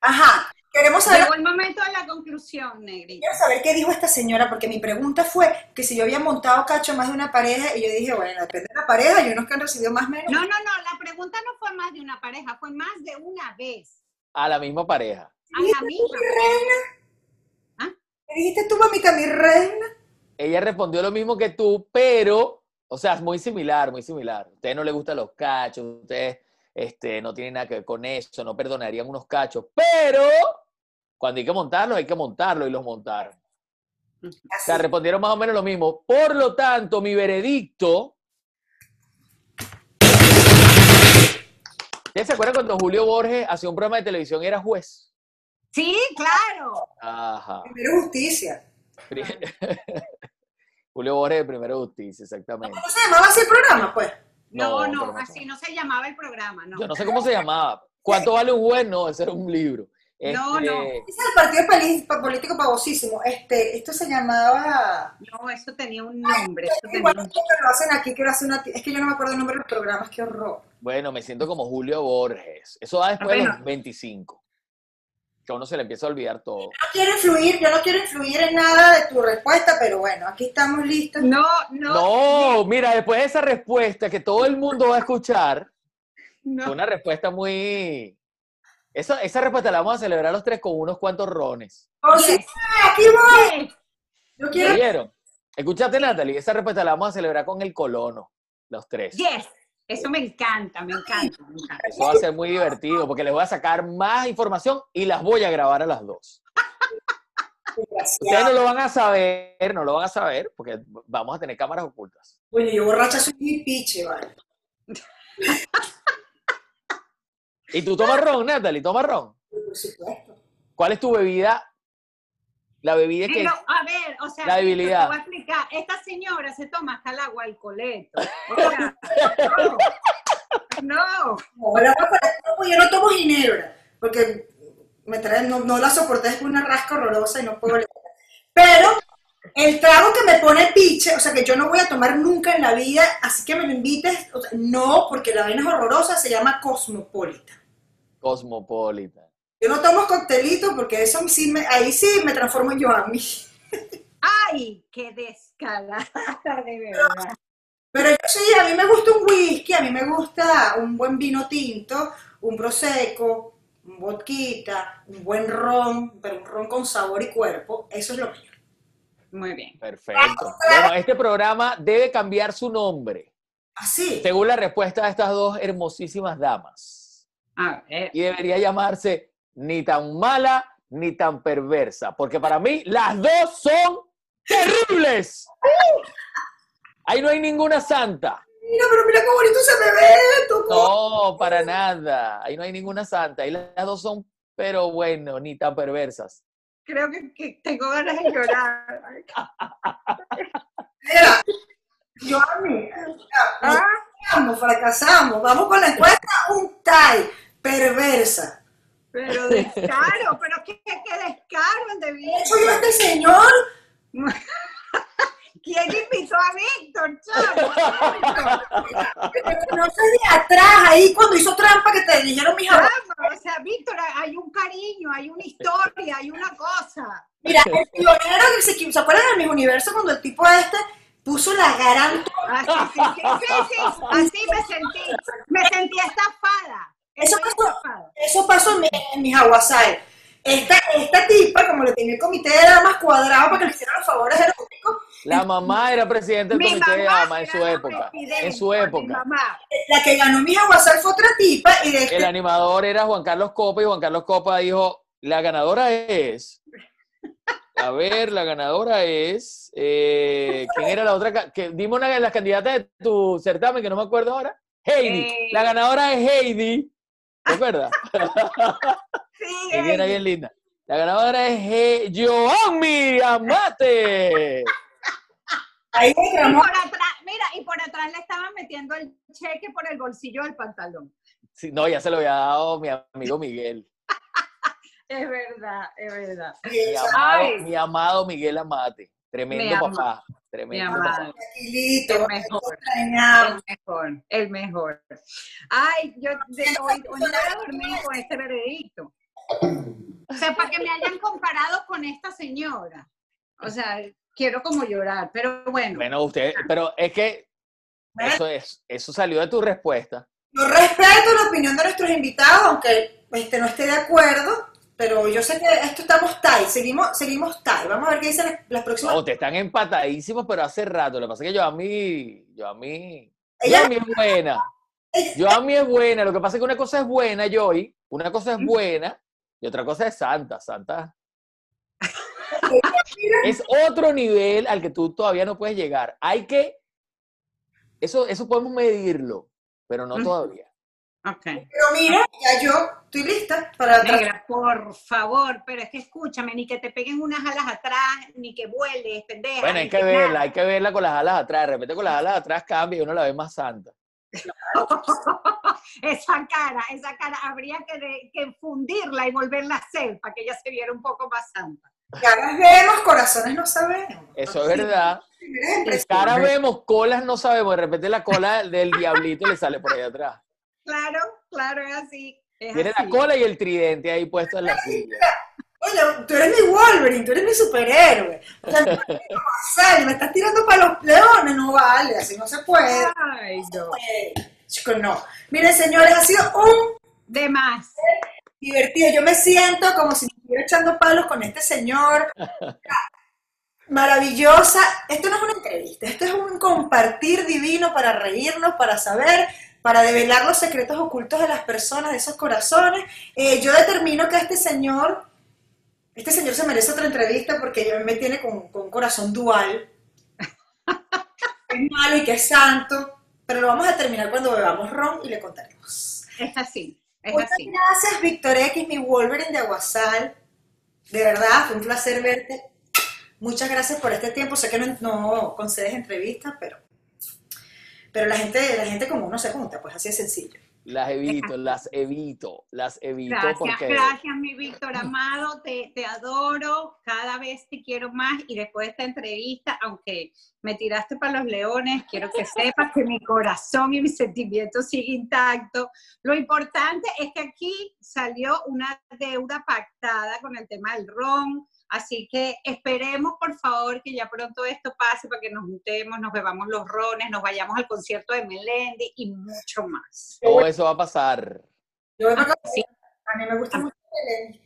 Ajá, queremos saber, Llegó el momento de la conclusión, negrita. quiero saber qué dijo esta señora, porque mi pregunta fue que si yo había montado cacho más de una pareja, y yo dije, bueno, depende de la pareja, y unos que han recibido más menos. No, no, no, la pregunta no fue más de una pareja, fue más de una vez. A la misma pareja. A la misma. Mi reina. ¿Ah? ¿Me dijiste tú, mamita, mi reina? Ella respondió lo mismo que tú, pero, o sea, es muy similar, muy similar. A ustedes no les gustan los cachos, ustedes este, no tienen nada que ver con eso, no perdonarían unos cachos, pero cuando hay que montarlos, hay que montarlos y los montaron. O sea, respondieron más o menos lo mismo. Por lo tanto, mi veredicto. ¿Ustedes se acuerdan cuando Julio Borges hacía un programa de televisión y era juez? Sí, claro. Ajá. Primero justicia. Julio Julio Borges de Primera Justicia, exactamente. ¿Cómo se llamaba así el programa, pues? No, No, no así no se llamaba el programa, no. Yo no sé cómo se llamaba. ¿Cuánto vale un juez? No, ese era un libro. No, no. Ese es el partido político pavosísimo. Este, esto se llamaba... No, eso tenía un nombre. Eso tenía que lo hacen aquí, quiero hacer una... Es que yo no me acuerdo el nombre de los programas, qué horror. Bueno, me siento como Julio Borges. Eso va después de los 25. Que a uno se le empieza a olvidar todo. No quiero influir, yo no quiero influir en nada de tu respuesta, pero bueno, aquí estamos listos. No, no, No, mira, después de esa respuesta que todo el mundo va a escuchar, no. fue una respuesta muy... Esa, esa respuesta la vamos a celebrar los tres con unos cuantos rones. Oh, sí, aquí voy. Yo quiero... ¿Vieron? Escuchaste, Natalie, esa respuesta la vamos a celebrar con el colono, los tres. Yes. Eso me encanta, me encanta, me encanta. Eso va a ser muy divertido porque les voy a sacar más información y las voy a grabar a las dos. Ustedes no lo van a saber, no lo van a saber porque vamos a tener cámaras ocultas. Bueno, yo borracha soy mi piche, vale. ¿Y tú tomas ron, Natalie? ¿Tomas ron? Por supuesto. ¿Cuál es tu bebida? La bebida que... Pero, a ver, o sea, La te debilidad. voy a explicar. Esta señora se toma hasta el agua alcoholeto. O sea, no. no. Yo no tomo ginebra, porque me trae, no, no la soporté, es una rasca horrorosa y no puedo leer. Pero el trago que me pone piche, o sea que yo no voy a tomar nunca en la vida, así que me lo invites, o sea, no, porque la vaina es horrorosa, se llama Cosmopolita. Cosmopolita. Yo no tomo coctelito porque eso sí me, ahí sí me transformo yo a mí. ¡Ay! ¡Qué descalada, de verdad! Pero yo sí, a mí me gusta un whisky, a mí me gusta un buen vino tinto, un prosecco, un vodka, un buen ron, pero un ron con sabor y cuerpo, eso es lo mío. Muy bien. Perfecto. Bueno, este programa debe cambiar su nombre, Así. según la respuesta de estas dos hermosísimas damas. A ver. Y debería llamarse ni tan mala ni tan perversa, porque para mí las dos son terribles. Ahí no hay ninguna santa. Mira, pero mira qué bonito se me ve, tocó. No, para nada. Ahí no hay ninguna santa. Ahí las dos son, pero bueno, ni tan perversas. Creo que, que tengo ganas de llorar. Mira, yo a mí, Ah, fracasamos, fracasamos, vamos con la encuesta, un tie, perversa. pero descaro, pero qué, qué descaro el de. Soy yo este señor, ¿Quién invitó a Víctor, chavo? que me conoce de atrás, ahí cuando hizo trampa que te dijeron mis abuelos. O sea, Víctor, hay un cariño, hay una historia, hay una cosa. Mira, el pionero que se, ¿se acuerdan de mis universos cuando el tipo este puso la gran Así, sí, sí, sí, sí, así me sentí. Me sentí estafada. Eso pasó. Eso pasó en, mi- en mis aguasay. Esta, esta tipa, como le tenía el comité de damas cuadrado para que le hicieran los favores eróticos, La mamá era presidenta del Mi comité de damas en su época. En su mi época. mamá. la que ganó mis aguasay fue otra tipa y de El este, animador era Juan Carlos Copa y Juan Carlos Copa dijo, la ganadora es... A ver, la ganadora es... eh, ¿Quién era la otra? Que, dime una de las candidatas de tu certamen, que no me acuerdo ahora. Heidi. Eh. La ganadora es Heidi. ¿Te acuerdas? Sí, era ella. bien linda. La ganadora es He Joanmi Amate. ahí Y por atrás, mira, y por atrás le estaban metiendo el cheque por el bolsillo del pantalón. Sí, no, ya se lo había dado mi amigo Miguel. Es verdad, es verdad. Mi amado, mi amado Miguel Amate. Tremendo papá. Mi Tremendo amado, papá. tranquilito, el mejor. El mejor, el mejor. Ay, yo de hoy, hoy no voy a dormir con este veredicto. O sea, para que me hayan comparado con esta señora. O sea, quiero como llorar, pero bueno. Bueno, usted, pero es que eso es, eso salió de tu respuesta. Yo respeto la opinión de nuestros invitados, aunque este, no esté de acuerdo, pero yo sé que esto estamos tie, seguimos, seguimos tie. Vamos a ver qué dicen las, las próximas. No, te están empatadísimos, pero hace rato. Lo que pasa es que yo a mí, yo a mí, Ella- yo a mí es buena. Yo a mí es buena. Lo que pasa es que una cosa es buena, Joy, una cosa es buena y otra cosa es santa. Santa es otro nivel al que tú todavía no puedes llegar. Hay que, eso, eso podemos medirlo, pero no todavía. Ok. Pero mira, ya yo estoy lista para Negra, por favor, pero es que escúchame, ni que te peguen unas alas atrás, ni que vueles, pendeja. Bueno, hay que nada. verla, hay que verla con las alas atrás. De repente con las alas atrás cambia y uno la ve más santa. esa cara, esa cara, habría que, de- que fundirla y volverla a hacer para que ella se viera un poco más santa. Caras vemos, corazones no sabemos. Eso es verdad. Primeras impresiones. Cara vemos, colas no sabemos. De repente la cola del diablito le sale por ahí atrás. Claro, claro, es así. Es Tiene así. la cola y el tridente ahí puesto en la silla. Oye, tú eres mi Wolverine, tú eres mi superhéroe. O sea, no me me estás tirando para los leones, no vale, así no se puede. Ay, no. Chicos, no. Miren, señores, ha sido un De más. divertido. Yo me siento como si me estuviera echando palos con este señor. Maravillosa. Esto no es una entrevista, esto es un compartir divino para reírnos, para saber, para develar los secretos ocultos de las personas, de esos corazones. Eh, yo determino que este señor, este señor se merece otra entrevista porque me tiene con, con un corazón dual. Que es malo y que es santo, pero lo vamos a terminar cuando bebamos ron y le contaremos. Es así, es Muchas así. gracias, Víctor X, mi Wolverine de Aguasal. De verdad, fue un placer verte. Muchas gracias por este tiempo. Sé que no, no concedes entrevistas, pero, pero la gente, la gente como uno se junta, pues así es sencillo. Las evito, las evito, las evito Gracias, porque gracias, mi Víctor amado, te, te adoro, cada vez te quiero más y después de esta entrevista, aunque me tiraste para los leones, quiero que sepas que mi corazón y mis sentimientos siguen intactos. Lo importante es que aquí salió una deuda pactada con el tema del ron, así que esperemos por favor que ya pronto esto pase para que nos juntemos, nos bebamos los rones, nos vayamos al concierto de Melendi y mucho más. todo eso va a pasar. Yo me acuerdo- Sí. A mí me gusta mucho Belén.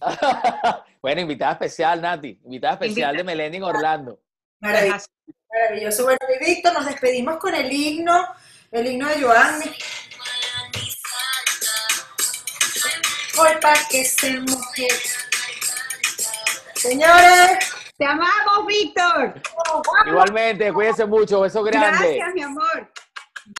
bueno, invitada especial, Nati. Invitada especial de Melendi en Orlando. Maravilloso. Maravilloso. Bueno, mi Víctor, nos despedimos con el himno, el himno de Joanny. Hoy para que se moje. Señores, Te amamos, Víctor. Igualmente, cuídense mucho. Beso grande. Gracias, mi amor.